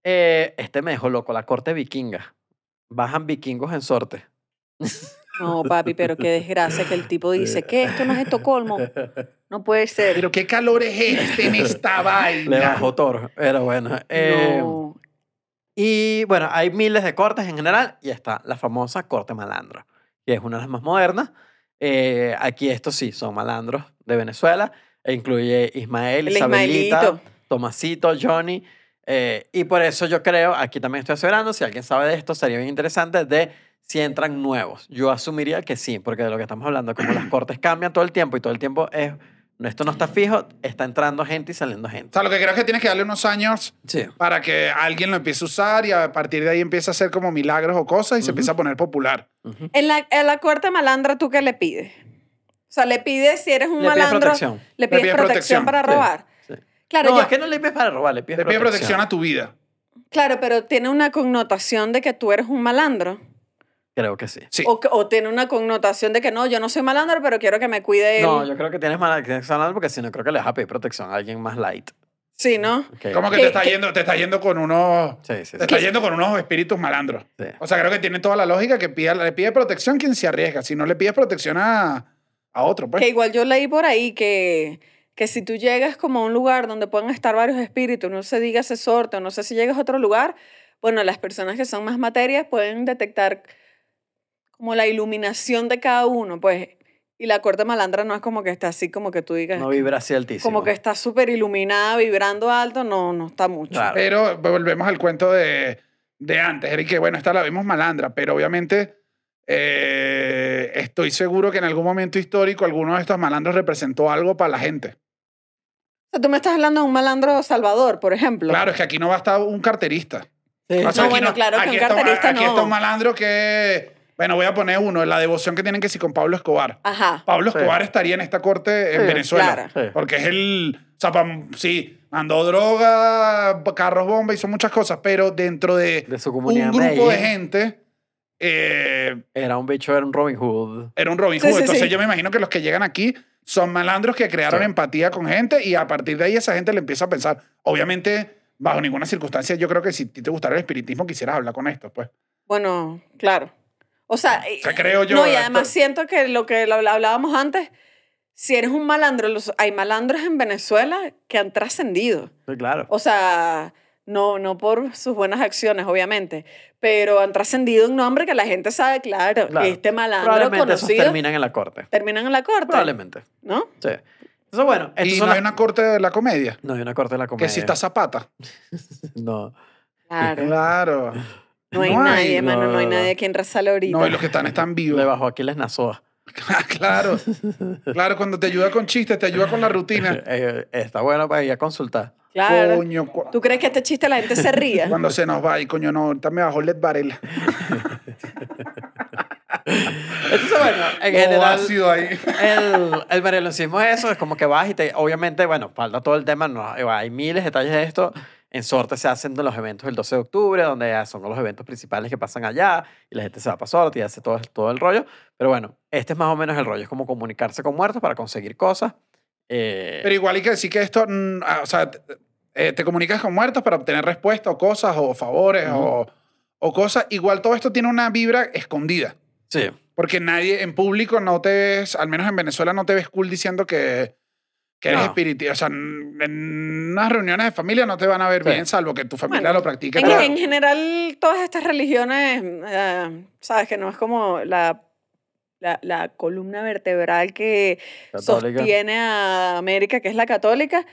Eh, este me dejó loco, la corte vikinga. Bajan vikingos en sorte. No, papi, pero qué desgracia que el tipo dice que esto no es Estocolmo. No puede ser. Pero qué calor es este en esta vaina. Le bajó toro, pero bueno. eh, No. Y bueno, hay miles de cortes en general y está la famosa corte malandro, que es una de las más modernas. Eh, aquí estos sí son malandros de Venezuela, e incluye Ismael, El Isabelita, Ismaelito. Tomasito, Johnny. eh, y por eso yo creo, aquí también estoy asegurando, si alguien sabe de esto, sería bien interesante de si entran nuevos. Yo asumiría que sí, porque de lo que estamos hablando, como las cortes cambian todo el tiempo y todo el tiempo es Esto no está fijo, está entrando gente y saliendo O gente. sea, lo que creo es que tienes que darle unos años Sí. para que alguien lo empiece a usar y a partir de ahí empiece a hacer como milagros o cosas y se empieza a poner popular. En la, en la corte malandra, ¿tú qué le pides? O sea, le pides, si eres un Le pides malandro, protección. le pides pides protección, protección, para sí, robar. sí. Claro, no, yo- es que no le pides para robar, le pides Te pide protección. protección a tu vida. claro, pero tiene una connotación de que tú eres un malandro. Creo que sí. Sí. O, tiene una connotación de que no, yo no soy malandro, pero quiero que me cuide él. No, yo creo que tienes malandro porque si no creo que le vas a pedir protección a alguien más light. Sí, ¿no? Como que te está yendo, te está yendo con unos. Sí, sí, Te está yendo con unos espíritus malandros. Sí. O sea, creo que tiene toda la lógica que pida, le pide protección quien se arriesga. Si no le pides protección a, a otro, pues. Que igual yo leí por ahí que, que si tú llegas como a un lugar donde pueden estar varios espíritus, no se diga ese sorte, o no sé si llegas a otro lugar, bueno, las personas que son más materias pueden detectar como la iluminación de cada uno, pues. Y la corte malandra no es como que está así, como que tú digas, No vibra así altísimo. como que está súper iluminada, vibrando alto, no, no está mucho. Claro. Pero volvemos al cuento de, de antes. Era que, bueno, esta la vimos malandra, pero obviamente eh, estoy seguro que en algún momento histórico alguno de estos malandros representó algo para la gente. O sea, tú me estás hablando de un malandro Salvador, por ejemplo. Claro, es que aquí no va a estar un carterista. Sí. O sea, No, aquí bueno, claro que aquí un está- carterista Aquí no. está un malandro que, bueno, voy a poner uno, la devoción que tienen que sí con Pablo Escobar. Ajá. Pablo Sí. Escobar estaría en esta corte en Sí, Venezuela. claro. Sí. Porque es el. O sea, pam- sí, mandó droga, carros bomba, hizo muchas cosas, pero dentro de, De su un comunidad grupo de gente eh, Era un bicho, era un Robin Hood. era un Robin Hood. sí, Entonces sí. yo me imagino que los que llegan aquí son malandros que crearon Sí. empatía con gente y a partir de ahí esa gente le empieza a pensar. Obviamente, bajo ninguna circunstancia, yo creo que si a ti te gustara el espiritismo, quisieras hablar con esto, pues. Bueno, claro. O sea, O sea, creo yo. no, y esto- además siento que lo que lo habl- hablábamos antes, si eres un malandro, los, hay malandros en Venezuela que han trascendido. Sí, claro. O sea, no, no por sus buenas acciones, obviamente, pero han trascendido un nombre que la gente sabe, claro, Claro. este malandro Probablemente esos conocido terminan en la corte. terminan en la corte, Probablemente. ¿no? Sí. Entonces, bueno, Y no son hay las- una corte de la comedia. No hay una corte de la comedia. Que si está Zapata. No. Claro. Claro. No hay No hay, nadie, mano, no hay no, no. nadie a quien rezarle ahorita. No, y los que están están vivos. Le bajó Aquiles Nazoa. claro. Claro, cuando te ayuda con chistes, te ayuda con la rutina. Eh, está bueno para ir a consultar. Claro. Coño, ¿Tú crees que este chiste la gente se ría? cuando se nos va y coño, no, ahorita me bajó Led Varela. Entonces, bueno, en Todo general, ácido ahí. el, el marieloncismo es eso, es como que vas y te, obviamente, bueno, falta todo el tema, no, hay miles de detalles de esto. En Sorte se hacen los eventos del 12 de octubre, donde ya son los eventos principales que pasan allá, y la gente se va para Sorte y hace todo, todo el rollo. Pero bueno, este es más o menos el rollo, es como comunicarse con muertos para conseguir cosas. Eh, Pero igual hay que decir que esto, mm, ah, o sea, te, eh, te comunicas con muertos para obtener respuestas o cosas o favores o, o cosas. Igual todo esto tiene una vibra escondida. sí, Porque nadie en público no te ves, al menos en Venezuela, no te ves cool diciendo que, que eres No. espiritista. O sea, en unas reuniones de familia no te van a ver Sí. bien, salvo que tu familia Bueno, lo practique. En, claro. en general, todas estas religiones, eh, sabes que no es como la, la, la columna vertebral que católica. sostiene a América, que es la católica,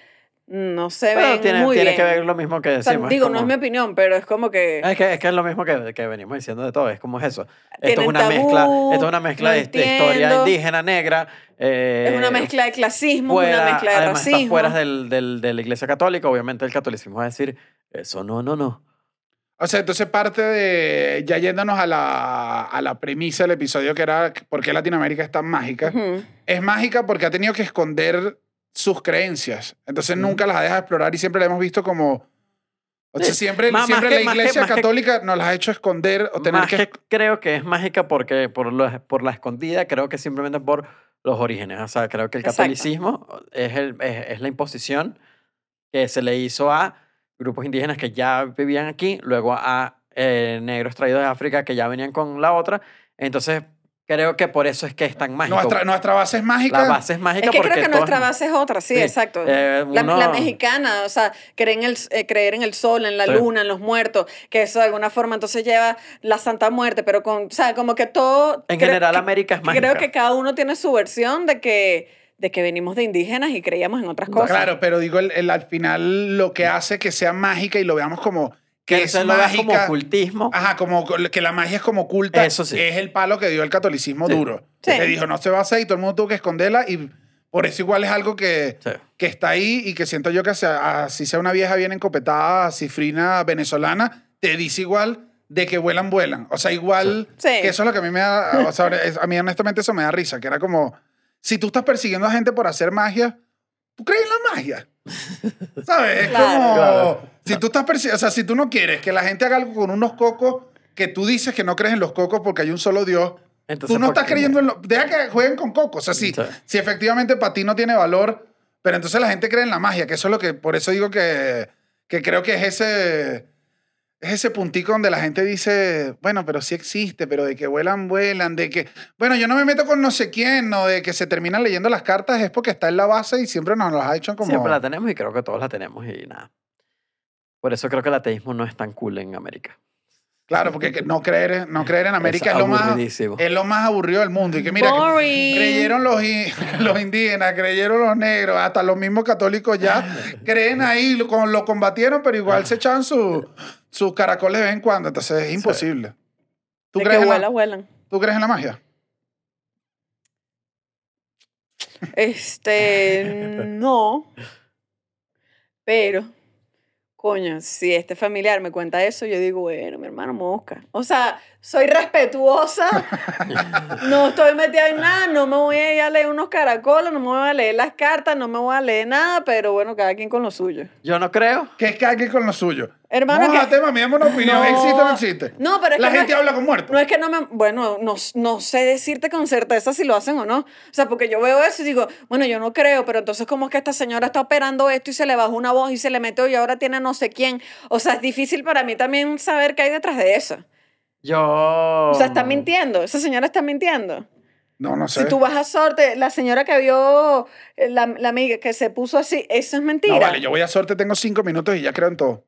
no se Pero ven tiene, muy tiene bien. que ver lo mismo que O sea, decimos. digo, no es como- mi opinión, pero es como que... Es que, es que es lo mismo que, que venimos diciendo de todo, es como es eso. Esto es una tabú, mezcla, esto es una mezcla no de, de historia indígena negra. eh, es una mezcla de clasismo, fuera, una mezcla de además está racismo. fuera del, del- de la iglesia católica, obviamente el catolicismo va a decir, eso no, no, no. O sea, entonces parte de, ya yéndonos a la, a la premisa del episodio que era por qué Latinoamérica es tan mágica. Es mágica porque ha tenido que esconder sus creencias. Entonces nunca las ha dejado explorar y siempre la hemos visto como... O sea, Sí. siempre, Más- la que- iglesia que- católica nos las ha hecho esconder o tener Más que... que creo que es mágica porque por, lo- por la escondida, creo que simplemente por los orígenes. O sea, creo que el Exacto. catolicismo es, el, es, es la imposición que se le hizo a grupos indígenas que ya vivían aquí, luego a eh, negros traídos de África que ya venían con la otra. Entonces, creo que por eso es que es tan mágico. Nuestra, nuestra base es mágica. la base es mágica Es que porque creo que todos- nuestra base es otra, sí, Sí. exacto. Eh, la, uno- la mexicana, o sea, creer en, el, eh, creer en el sol, en la Sí. luna, en los muertos, que eso de alguna forma entonces lleva la Santa Muerte, pero con, o sea, como que todo... En general, que- América es mágica. Creo que cada uno tiene su versión de que, de que venimos de indígenas y creíamos en otras cosas. Claro, pero digo, el, el- al final lo que hace que sea mágica y lo veamos como que que es se lo veas como mágica. ocultismo. Ajá, como que la magia es como oculta. Eso sí. Es el palo que dio el catolicismo Sí. duro. Sí. Que dijo, no se va a hacer y todo el mundo tuvo que esconderla y Por eso igual es algo que, Sí. que está ahí y que siento yo que sea- así sea una vieja bien encopetada, cifrina venezolana, te dice igual de que vuelan, vuelan. O sea, igual Sí. que eso es lo que a mí me da, o sea, a mí honestamente eso me da risa, que era como, si tú estás persiguiendo a gente por hacer magia, ¿tú crees en la magia? ¿Sabes? Es Claro. como, Claro. si tú estás persiguiendo, o sea, si tú no quieres que la gente haga algo con unos cocos, que tú dices que no crees en los cocos porque hay un solo Dios, Entonces, tú no ¿por estás creyendo en lo... Deja que jueguen con coco. O sea, si, Sí. si efectivamente para ti no tiene valor, pero entonces la gente cree en la magia, que eso es lo que... Por eso digo que, que creo que es ese... Es ese puntico donde la gente dice, bueno, pero sí existe, pero de que vuelan, vuelan, de que, bueno, yo no me meto con no sé quién, o de que se terminan leyendo las cartas, es porque está en la base y siempre nos las ha hecho como... Siempre la tenemos y creo que todos la tenemos y nada. Por eso creo que el ateísmo no es tan cool en América. Claro, porque que no creer, no creer en América Es es, lo más, es lo más aburrido del mundo. Y que mira, que creyeron los, los indígenas, creyeron los negros, hasta los mismos católicos ya creen ahí, lo, con- lo combatieron, pero igual se echaban su- sus caracoles de vez en cuando. Entonces es imposible. ¿Tú, De crees que en vuela, la, vuelan. ¿Tú crees en la magia? Este, no. Pero, coño, si este familiar me cuenta eso, yo digo, bueno, mi hermano mosca. O sea, soy respetuosa, no estoy metida en nada, no me voy a ir a leer unos caracoles, no me voy a leer las cartas, no me voy a leer nada, pero bueno, cada quien con lo suyo. Yo no creo. Que es cada quien con lo suyo. Hermano, Vamos que- tema, mi dame una opinión. No. ¿Existe o no existe? No, pero es La que no gente es- habla con muertos. No es que no me. Bueno, no, no sé decirte con certeza si lo hacen o no. O sea, porque yo veo eso y digo, bueno, yo no creo, pero entonces, ¿cómo es que esta señora está operando esto y se le bajó una voz y se le metió y ahora tiene no sé quién? O sea, es difícil para mí también saber qué hay detrás de eso. Yo. O sea, está mintiendo. Esa señora está mintiendo. No, no sé. Si tú vas a sorte, la señora que vio, eh, la, la amiga que se puso así, eso es mentira. No, vale, yo voy a suerte, tengo cinco minutos y ya creo en todo.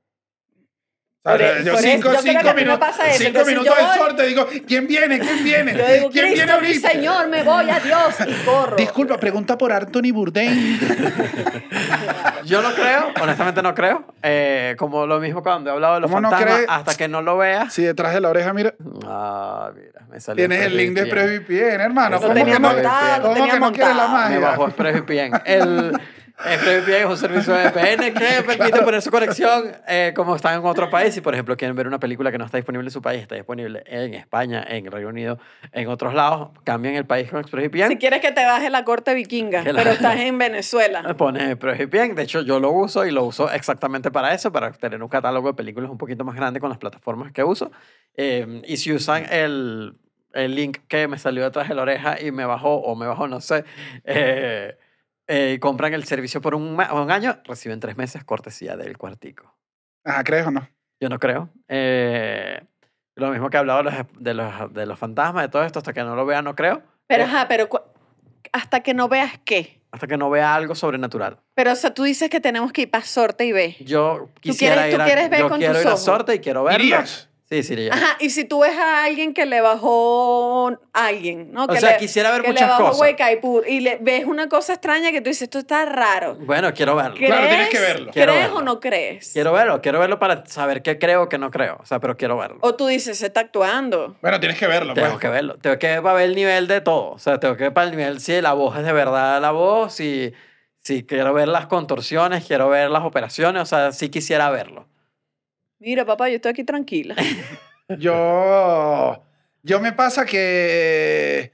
Por e- yo por cinco, eso, yo creo que minutos, pasa eso. cinco Entonces, minutos yo de voy- suerte, digo, ¿quién viene? ¿Quién viene? Yo digo, ¿Quién viene ahorita? Señor, me voy, adiós, y corro. Disculpa, pregunta por Anthony Bourdain. Yo no creo, honestamente no creo. Eh, como lo mismo cuando he hablado de los ¿Cómo no fantasmas, cree? hasta que no lo veas. Sí, detrás de la oreja, mira, Ah, mira, me salió. tienes el link de. PrevPN, hermano. Lo ¿Cómo tenía que no, montado, lo ¿cómo tenía que no quieres la montado. Me magia? bajó ExpressVPN. El ExpressVPN es un servicio de VPN que permite poner su conexión eh, como están en otro país. Y, por ejemplo, quieren ver una película que no está disponible en su país, está disponible en España, en Reino Unido, en otros lados, cambian el país con ExpressVPN. Si quieres que te baje la corte vikinga, la- pero estás en Venezuela. Pones ExpressVPN. De hecho, yo lo uso y lo uso exactamente para eso, para tener un catálogo de películas un poquito más grande con las plataformas que uso. Eh, y si usan el, el link que me salió detrás de la oreja y me bajó, o me bajó, no sé, eh, eh, y compran el servicio por un, un año, reciben tres meses cortesía del cuartico. Ajá, ¿crees o no? Yo no creo. Eh, lo mismo que he hablado de los, de, los, de los fantasmas, de todo esto, hasta que no lo vea, no creo. Pero, Eh, ajá, pero hasta que no veas qué. hasta que no vea algo sobrenatural. Pero, o sea, tú dices que tenemos que ir para sorte y ve. Yo quisiera quieres- tú ir a, quieres ver yo con quiero tus ir a ojos. sorte y quiero verlo. ¿Irías? Sí, sí, iría. Ajá, y si tú ves a alguien que le bajó a alguien, ¿no? O que sea, le- quisiera ver que muchas le bajó cosas. Huecaipur y le ves una cosa extraña que tú dices, esto está raro. Bueno, quiero verlo. ¿Crees? Claro, tienes que verlo. Quiero ¿Crees verlo. o no crees? Quiero verlo, quiero verlo para saber qué creo o qué no creo. O sea, pero quiero verlo. O tú dices, se está actuando. Bueno, tienes que verlo. Tengo pues. que verlo. Tengo que ver para ver el nivel de todo. O sea, tengo que ver para el nivel si la voz es de verdad la voz, si, si quiero ver las contorsiones, quiero ver las operaciones. O sea, sí quisiera verlo. Mira, papá, yo estoy aquí tranquila. Yo, yo me pasa que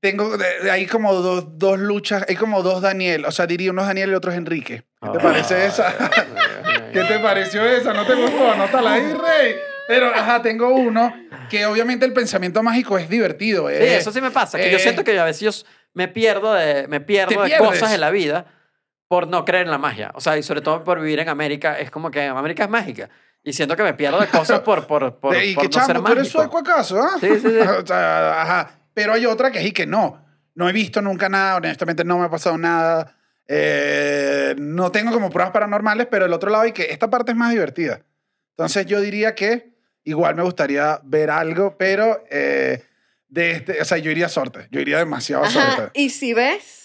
tengo, de- de- hay como dos, dos luchas, hay como dos Daniel, o sea, diría unos Daniel y otros Enrique. ¿Qué te parece esa? ¿Qué te pareció esa? ¿No te gustó? Anótala ahí, rey. Pero, ajá, tengo uno que obviamente el pensamiento mágico es divertido. Sí, eh. eso sí me pasa. Que yo eh, siento que a veces yo me pierdo de, me pierdo de cosas en la vida por no creer en la magia. O sea, y sobre todo por vivir en América. Es como que América es mágica. Y siento que me pierdo de cosas por, por, por, ¿Y por qué no ser chamo? ¿Tú eres mágico. sueco acaso? ah? Sí, sí, sí. o sea, ajá. Pero hay otra que sí que no. No he visto nunca nada, honestamente no me ha pasado nada. Eh, no tengo como pruebas paranormales, pero el otro lado hay que esta parte es más divertida. Entonces yo diría que igual me gustaría ver algo, pero eh, de este, o sea, yo iría a sorte. Yo iría demasiado a Ajá, sorte. y si ves,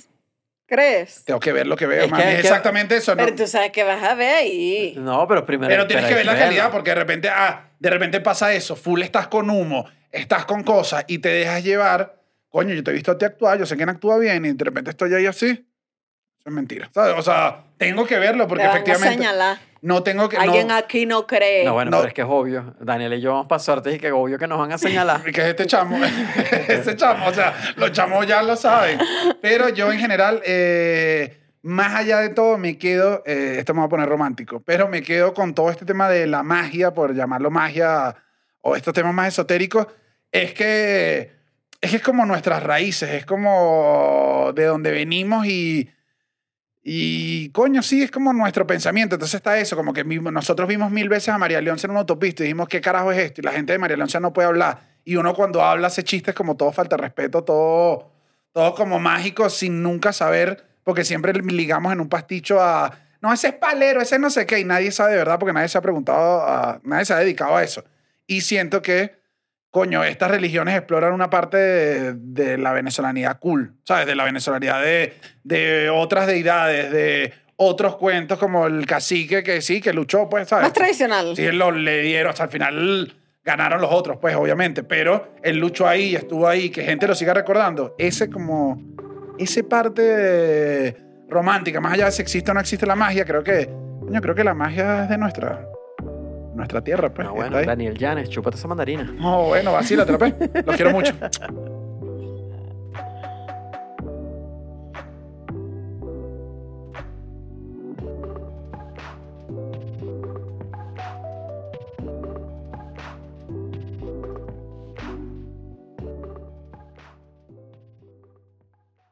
¿crees? Tengo que ver lo que veo, Es mami. que- Es que- exactamente eso. ¿no? Pero tú sabes que vas a ver ahí. No, pero primero. Pero tienes que ver la verlo. calidad porque de repente, ah, de repente pasa eso, full estás con humo, estás con cosas y te dejas llevar, coño, yo te he visto a ti actuar, yo sé quién actúa bien y de repente estoy ahí así. Eso es mentira. ¿sabes? O sea, tengo que verlo porque Te van a efectivamente señalar. No tengo que... no- Alguien aquí no cree. No, bueno, no. pero es que es obvio. Daniel y yo vamos para suerte y que obvio que nos van a señalar. que es este chamo, ese chamo, o sea, los chamos ya lo saben. Pero yo en general, eh, más allá de todo, me quedo, eh, esto me va a poner romántico, pero me quedo con todo este tema de la magia, por llamarlo magia, o estos temas más esotéricos, es que es, que es como nuestras raíces, es como de donde venimos y... Y coño, sí, es como nuestro pensamiento. Entonces está eso, como que nosotros vimos mil veces a María Leonza en una autopista y dijimos, ¿qué carajo es esto? Y la gente de María Leonza no puede hablar. Y uno cuando habla hace chistes como todo falta de respeto, todo, todo como mágico, sin nunca saber, porque siempre ligamos en un pasticho a, no, ese es palero, ese no sé qué, y nadie sabe de verdad porque nadie se ha preguntado, a- nadie se ha dedicado a eso. Y siento que, coño, estas religiones exploran una parte de, de la venezolanidad cool, ¿sabes? De la venezolanidad de, de otras deidades, de otros cuentos como el cacique que sí, que luchó, pues, ¿sabes? Más tradicional. Sí, lo, le dieron, hasta al final ganaron los otros, pues, obviamente, pero él luchó ahí, estuvo ahí, que gente lo siga recordando. Ese como, ese parte romántica, más allá de si existe o no existe la magia, creo que, coño, creo que la magia es de nuestra, nuestra tierra, pues. No, está bueno, ahí. Daniel Llanes, chúpate esa mandarina. No, bueno, vacílate, pues. Los quiero mucho.